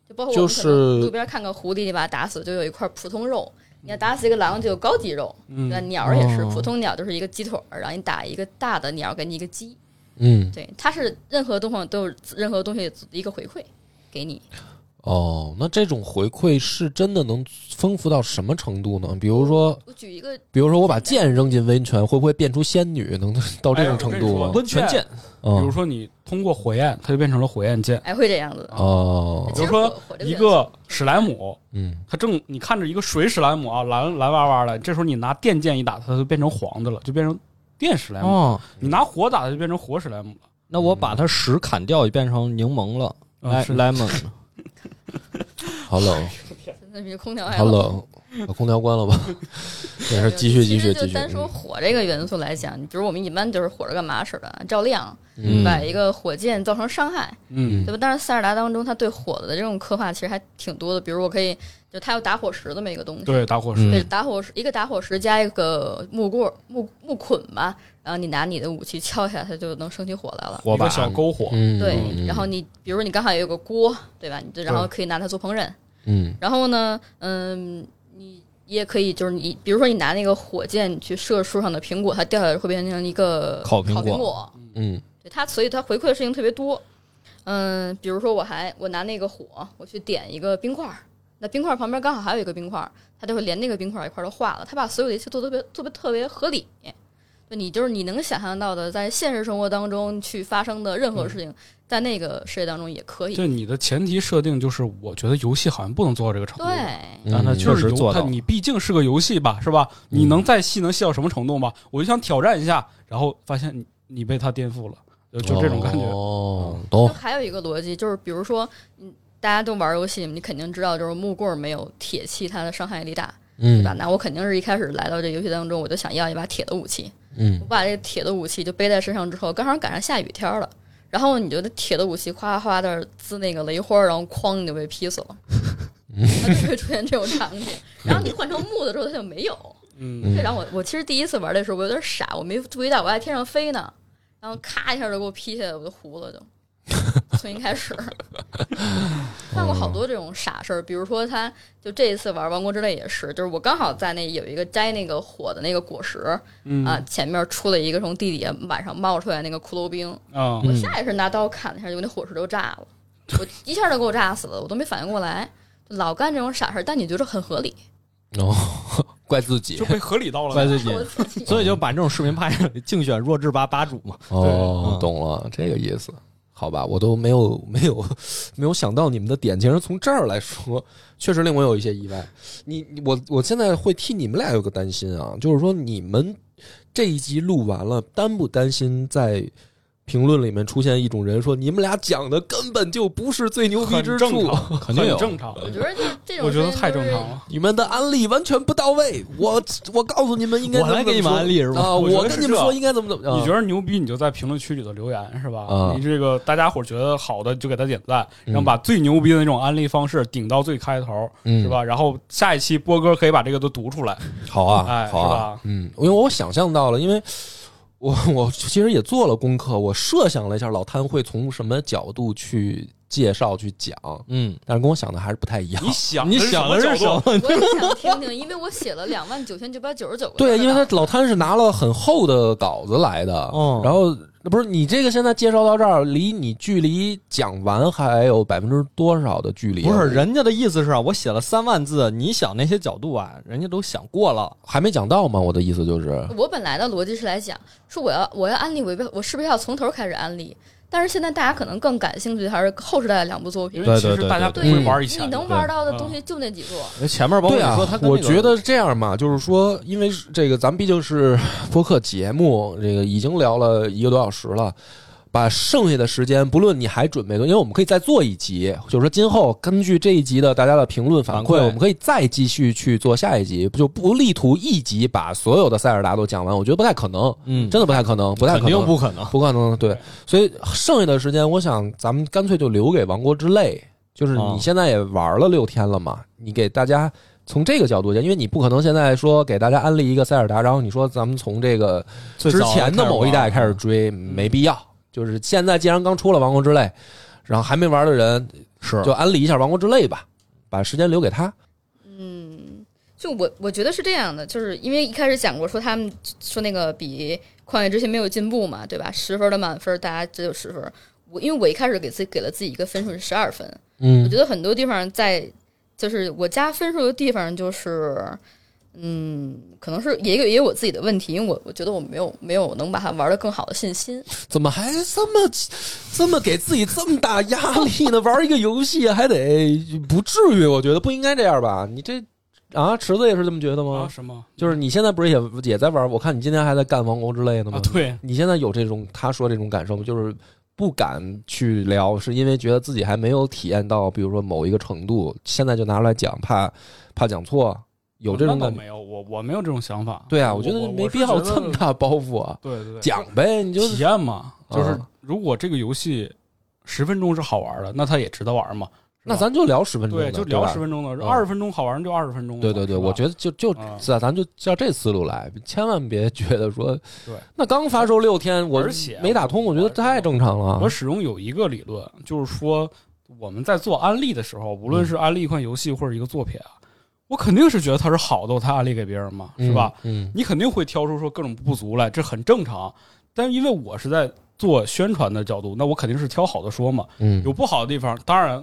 就包括我们就是路边看个狐狸，你把它打死，就有一块普通肉；你要打死一个狼，就有高级肉。嗯对吧，鸟儿也是，哦普通鸟就是一个鸡腿儿，然后你打一个大的鸟，给你一个鸡。嗯对，它是任何东西都有任何东西的一个回馈给你。哦，那这种回馈是真的能丰富到什么程度呢？比如说，我举一个，比如说我把剑扔进温泉，会不会变出仙女？能到这种程度吗？温泉剑，比如嗯说你通过火焰，它就变成了火焰剑。哎，会这样子。哦比如说一个史莱姆，嗯它正你看着一个水史莱姆啊，蓝蓝哇哇的，这时候你拿电剑一打它，就变成黄的了，就变成电史莱姆。哦，你拿火打它，就变成火史莱姆了。那我把它屎砍掉，就变成柠檬了，是 lemon，好冷，真的比空调还好冷，把空调关了吧。没事，继续继续继续。就单说火这个元素来讲，比如我们一般就是火是干嘛使的？照亮，嗯把一个火箭造成伤害，嗯对吧？但是塞尔达当中，它对火的这种刻画其实还挺多的。比如我可以，就它有打火石这么一个东西，对，打火石。嗯对，打火石一个打火石加一个木棍儿木木捆吧，然后你拿你的武器敲一下，它就能升起火来了。火把一个小篝火，嗯，对，嗯然后你比如你刚好有个锅，对吧？你就然后可以拿它做烹饪。嗯然后呢，嗯，你也可以就是你，比如说你拿那个火箭去射树上的苹果，它掉下来会变成一个烤苹果苹果。嗯对它，所以它回馈的事情特别多。嗯，比如说我还我拿那个火，我去点一个冰块儿，那冰块儿旁边刚好还有一个冰块儿，它就会连那个冰块儿一块儿都化了。它把所有的一切做得特别特别特别合理。就你就是你能想象到的，在现实生活当中去发生的任何事情，在那个世界当中也可以。就你的前提设定就是，我觉得游戏好像不能做到这个程度。对，但它嗯就是游它确实做到你毕竟是个游戏吧，是吧？你能再细能细到什么程度吗？我就想挑战一下，然后发现你你被它颠覆了，就就这种感觉。哦，就懂。还有一个逻辑就是，比如说，嗯，大家都玩游戏，你肯定知道，就是木棍没有铁器它的伤害力大，对嗯吧？那我肯定是一开始来到这游戏当中，我就想要一把铁的武器。嗯我把这个铁的武器就背在身上之后，刚好赶上下雨天了，然后你就那铁的武器哗哗的滋那个雷花，然后哐你就被劈死了，它就会出现这种场景。然后你换成木的时候，它就没有。嗯，然后我我其实第一次玩的时候，我有点傻，我没注意到我在天上飞呢，然后咔一下就给我劈下来，我就糊了就。从一开始，干过好多这种傻事儿，比如说他就这一次玩《王国之泪》也是，就是我刚好在那有一个摘那个火的那个果实，嗯啊，前面出了一个从地底下晚上冒出来那个骷髅兵，啊我下意识拿刀砍了一下，结果那火石就炸了，我一下就给我炸死了，我都没反应过来，老干这种傻事儿，但你觉得很合理，哦，怪自己就被合理到了。怪自己，所以就把这种视频拍下来，竞选弱智吧吧主嘛。哦，嗯懂了这个意思。好吧，我都没有 没有没有想到你们的点，竟然从这儿来说，确实令我有一些意外。你我我现在会替你们俩有个担心啊，就是说你们这一集录完了，担不担心在评论里面出现一种人说你们俩讲的根本就不是最牛逼很之处，正常，肯定有很正常。我觉得这这种我觉得太正常了。你们的安利完全不到位。我我告诉你们应该我来给你们安利是吧啊，我跟你们说应该怎么怎么样。你觉得牛逼，你就在评论区里头留言是吧？啊你这个大家伙觉得好的就给他点赞，嗯然后把最牛逼的那种安利方式顶到最开头，嗯是吧？然后下一期波哥可以把这个都读出来。好啊，哎好啊是吧，嗯，因为我想象到了，因为我我其实也做了功课，我设想了一下老摊会从什么角度去介绍去讲，嗯，但是跟我想的还是不太一样你。想你想的是什么？我也想听听，因为我写了两万九千九百九十九个字对，因为他老摊是拿了很厚的稿子来的，嗯然后不是你这个现在介绍到这儿，离你距离讲完还有百分之多少的距离啊？不是，人家的意思是啊，我写了三万字，你想那些角度啊，人家都想过了。还没讲到吗？我的意思就是，我本来的逻辑是来讲，说我要我要安利，我我是不是要从头开始安利？但是现在大家可能更感兴趣的还是后时代的两部作品因。对为其实对对大家不会玩以前，你能玩到的东西就那几座，那前面包括你说他，我那个觉得这样嘛，就是说，因为这个咱们毕竟是播客节目，这个已经聊了一个多小时了。把剩下的时间，不论你还准备多，因为我们可以再做一集，就是说今后根据这一集的大家的评论反馈，我们可以再继续去做下一集，就不力图一集把所有的塞尔达都讲完，我觉得不太可能，嗯，真的不太可能，不太可能肯能，定不可能。不可能，对，所以剩下的时间，我想咱们干脆就留给《王国之泪》，就是哦你现在也玩了六天了嘛，你给大家从这个角度讲，因为你不可能现在说给大家安利一个塞尔达，然后你说咱们从这个之前的某一代开始追，没必要。就是现在既然刚出了《王国之泪》，然后还没玩的人，是就安利一下《王国之泪》吧，把时间留给他。嗯，就我我觉得是这样的，就是因为一开始讲过说他们说那个比《旷野之心》没有进步嘛，对吧？十分的满分，大家只有十分。我因为我一开始给自己给了自己一个分数是十二分，嗯我嗯觉得很多地方在就是我加分数的地方就是。嗯，可能是也有也有我自己的问题，因为我我觉得我没有没有能把它玩的更好的信心。怎么还这么这么给自己这么大压力呢？玩一个游戏还得不至于，我觉得不应该这样吧？你这啊，池子也是这么觉得啊吗？什么？就是你现在不是也也在玩？我看你今天还在干《王国之类的吗？啊，对，你现在有这种他说这种感受吗？就是不敢去聊，是因为觉得自己还没有体验到，比如说某一个程度，现在就拿出来讲，怕怕讲错，有这种感觉。没有，我我没有这种想法。对啊，我我觉得没必要这么。大包袱啊，对对对，讲呗，你就体验嘛，就是啊如果这个游戏十分钟是好玩的，那它也值得玩嘛。那咱就聊十分钟，对就聊十分钟的，嗯二十分钟好玩就二十分钟。对对对，我觉得就就啊是啊，咱就照这思路来，千万别觉得说，对，那刚发售六天，我而且没打通，我觉得太正常了我。始终有一个理论，就是说我们在做安利的时候，无论是安利一款游戏或者一个作品啊，我肯定是觉得它是好的，我才安利给别人嘛，是吧？嗯？你肯定会挑出说各种不足来，这很正常。但是因为我是在做宣传的角度，那我肯定是挑好的说嘛。嗯有不好的地方，当然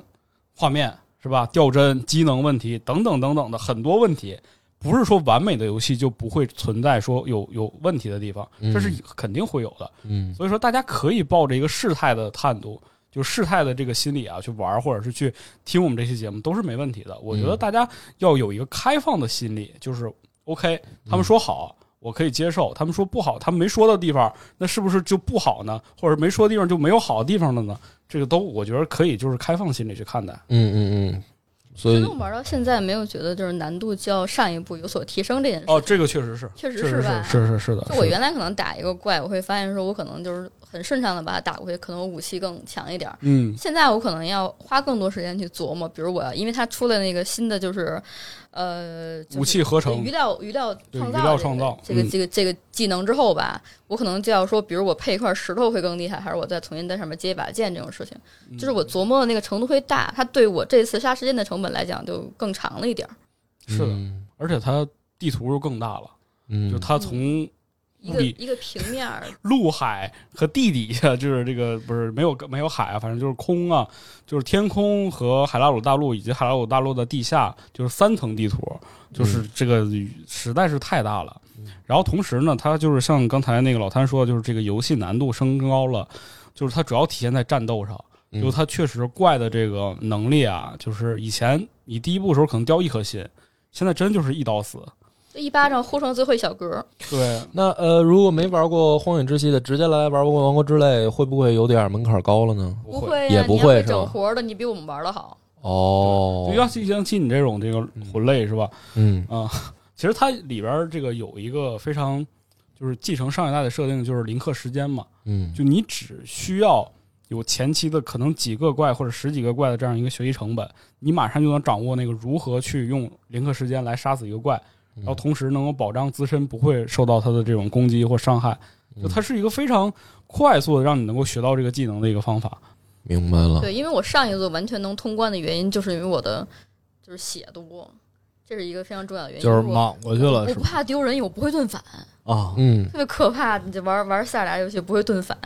画面是吧，掉帧、机能问题等等等等的很多问题，不是说完美的游戏就不会存在说有有问题的地方，嗯这是肯定会有的。嗯所以说，大家可以抱着一个试态的态度，就试探的这个心理啊，去玩儿或者是去听我们这期节目都是没问题的。我觉得嗯大家要有一个开放的心理，就是 OK，他们说好。我可以接受，他们说不好，他们没说的地方，那是不是就不好呢？或者没说的地方就没有好的地方了呢？这个都我觉得可以，就是开放心理去看待。嗯嗯嗯，所以玩到现在没有觉得就是难度较上一步有所提升这件事。哦，这个确实是，确实是吧是是是的。就我原来可能打一个怪，我会发现说我可能就是很顺畅的把它打过去，可能我武器更强一点儿。嗯，现在我可能要花更多时间去琢磨，比如我要，因为它出了那个新的就是，呃，就是武器合成余料余料创造余料创造这个嗯。这个这个技能之后吧，我可能就要说，比如我配一块石头会更厉害，还是我再重新在上面接一把剑这种事情，嗯。就是我琢磨的那个程度会大，它对我这次杀时间的成本来讲就更长了一点儿。是的，嗯。而且它地图又更大了，嗯，就它从地一个一个平面儿，陆海和地底下，就是这个不是没有没有海啊，反正就是空啊，就是天空和海拉鲁大陆以及海拉鲁大陆的地下，就是三层地图，就是这个实在是太大了。然后同时呢，它就是像刚才那个老谭说的，就是这个游戏难度升高了，就是它主要体现在战斗上，嗯就它确实怪的这个能力啊，就是以前你第一步的时候可能掉一颗心，现在真就是一刀死。就一巴掌呼成最后一小格儿。对，那呃，如果没玩过《荒野之息》的，直接来玩过《王国之泪》，会不会有点门槛高了呢？不会。也不会会是吧整活的，你比我们玩的好。哦就，像像像你这种这个魂类是吧？嗯啊，其实它里边儿这个有一个非常就是继承上一代的设定，就是零刻时间嘛，嗯，就你只需要有前期的可能几个怪或者十几个怪的这样一个学习成本，你马上就能掌握那个如何去用零刻时间来杀死一个怪，嗯然后同时能够保障自身不会受到它的这种攻击或伤害，就它是一个非常快速的让你能够学到这个技能的一个方法。明白了。对，因为我上一座完全能通关的原因，就是因为我的就是血多，这是一个非常重要的原因。就是莽过去了，我不？怕丢人，我不会盾反，啊，嗯特别可怕。你就玩玩塞尔达游戏不会盾反，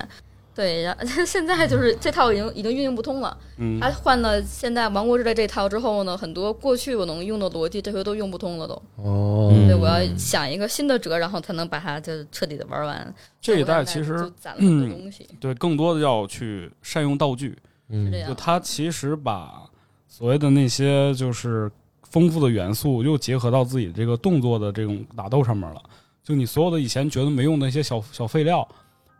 对，然 后现在就是这套已经已经运行不通了。嗯，他换了现在《王国之泪》这套之后呢，很多过去我能用的逻辑，这回都用不通了都。哦，嗯对，我要想一个新的辙，然后才能把它就彻底的玩完。这一代其实攒了很多东西，对更多的要去善用道具，嗯是这样就他其实把所谓的那些就是丰富的元素又结合到自己这个动作的这种打斗上面了。就你所有的以前觉得没用的一些小小废料，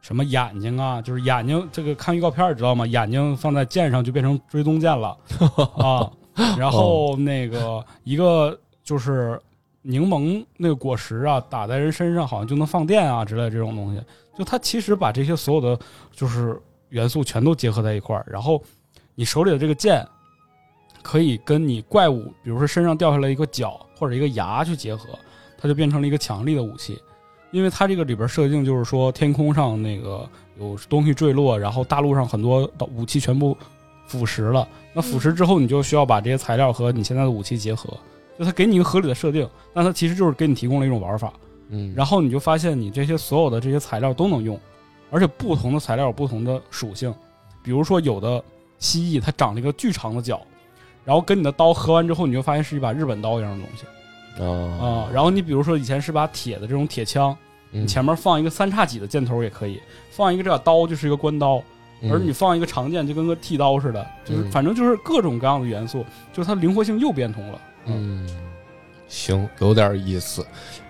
什么眼睛啊，就是眼睛这个看预告片儿知道吗？眼睛放在剑上就变成追踪剑了 啊。然后那个一个就是柠檬那个果实啊，打在人身上好像就能放电啊之类的这种东西。就它其实把这些所有的就是元素全都结合在一块儿，然后你手里的这个剑可以跟你怪物，比如说身上掉下来一个角或者一个牙去结合，它就变成了一个强力的武器。因为它这个里边设定就是说，天空上那个有东西坠落，然后大陆上很多的武器全部腐蚀了。那腐蚀之后，你就需要把这些材料和你现在的武器结合，就它给你一个合理的设定，那它其实就是给你提供了一种玩法。嗯，然后你就发现你这些所有的这些材料都能用，而且不同的材料有不同的属性。比如说有的蜥蜴它长了一个巨长的脚，然后跟你的刀合完之后，你就发现是一把日本刀一样的东西啊、哦，然后你比如说以前是把铁的这种铁枪，嗯你前面放一个三叉戟的箭头也可以，放一个这把刀就是一个关刀，而你放一个长剑就跟个剃刀似的，就是嗯反正就是各种各样的元素，就是它灵活性又变通了。嗯，行，有点意思。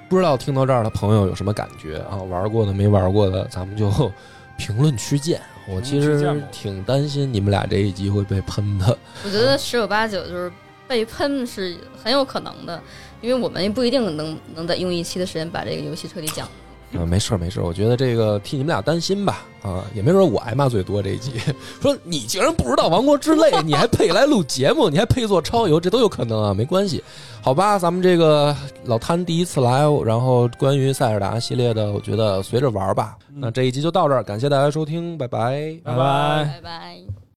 不知道听到这儿的朋友有什么感觉啊？玩过的没玩过的，咱们就 评论区见。我其实挺担心你们俩这一集会被喷的。我觉得十有八九就是被喷是很有可能的，因为我们也不一定能能在用一期的时间把这个游戏彻底讲。嗯，没事儿没事儿，我觉得这个替你们俩担心吧，啊，也没准我挨骂最多这一集，说你竟然不知道《王国之泪》，你还配来录节目，你还配做超游，这都有可能啊，没关系，好吧，咱们这个老摊第一次来，然后关于塞尔达系列的，我觉得随着玩儿吧，那这一集就到这儿，感谢大家收听，拜拜。拜拜拜拜。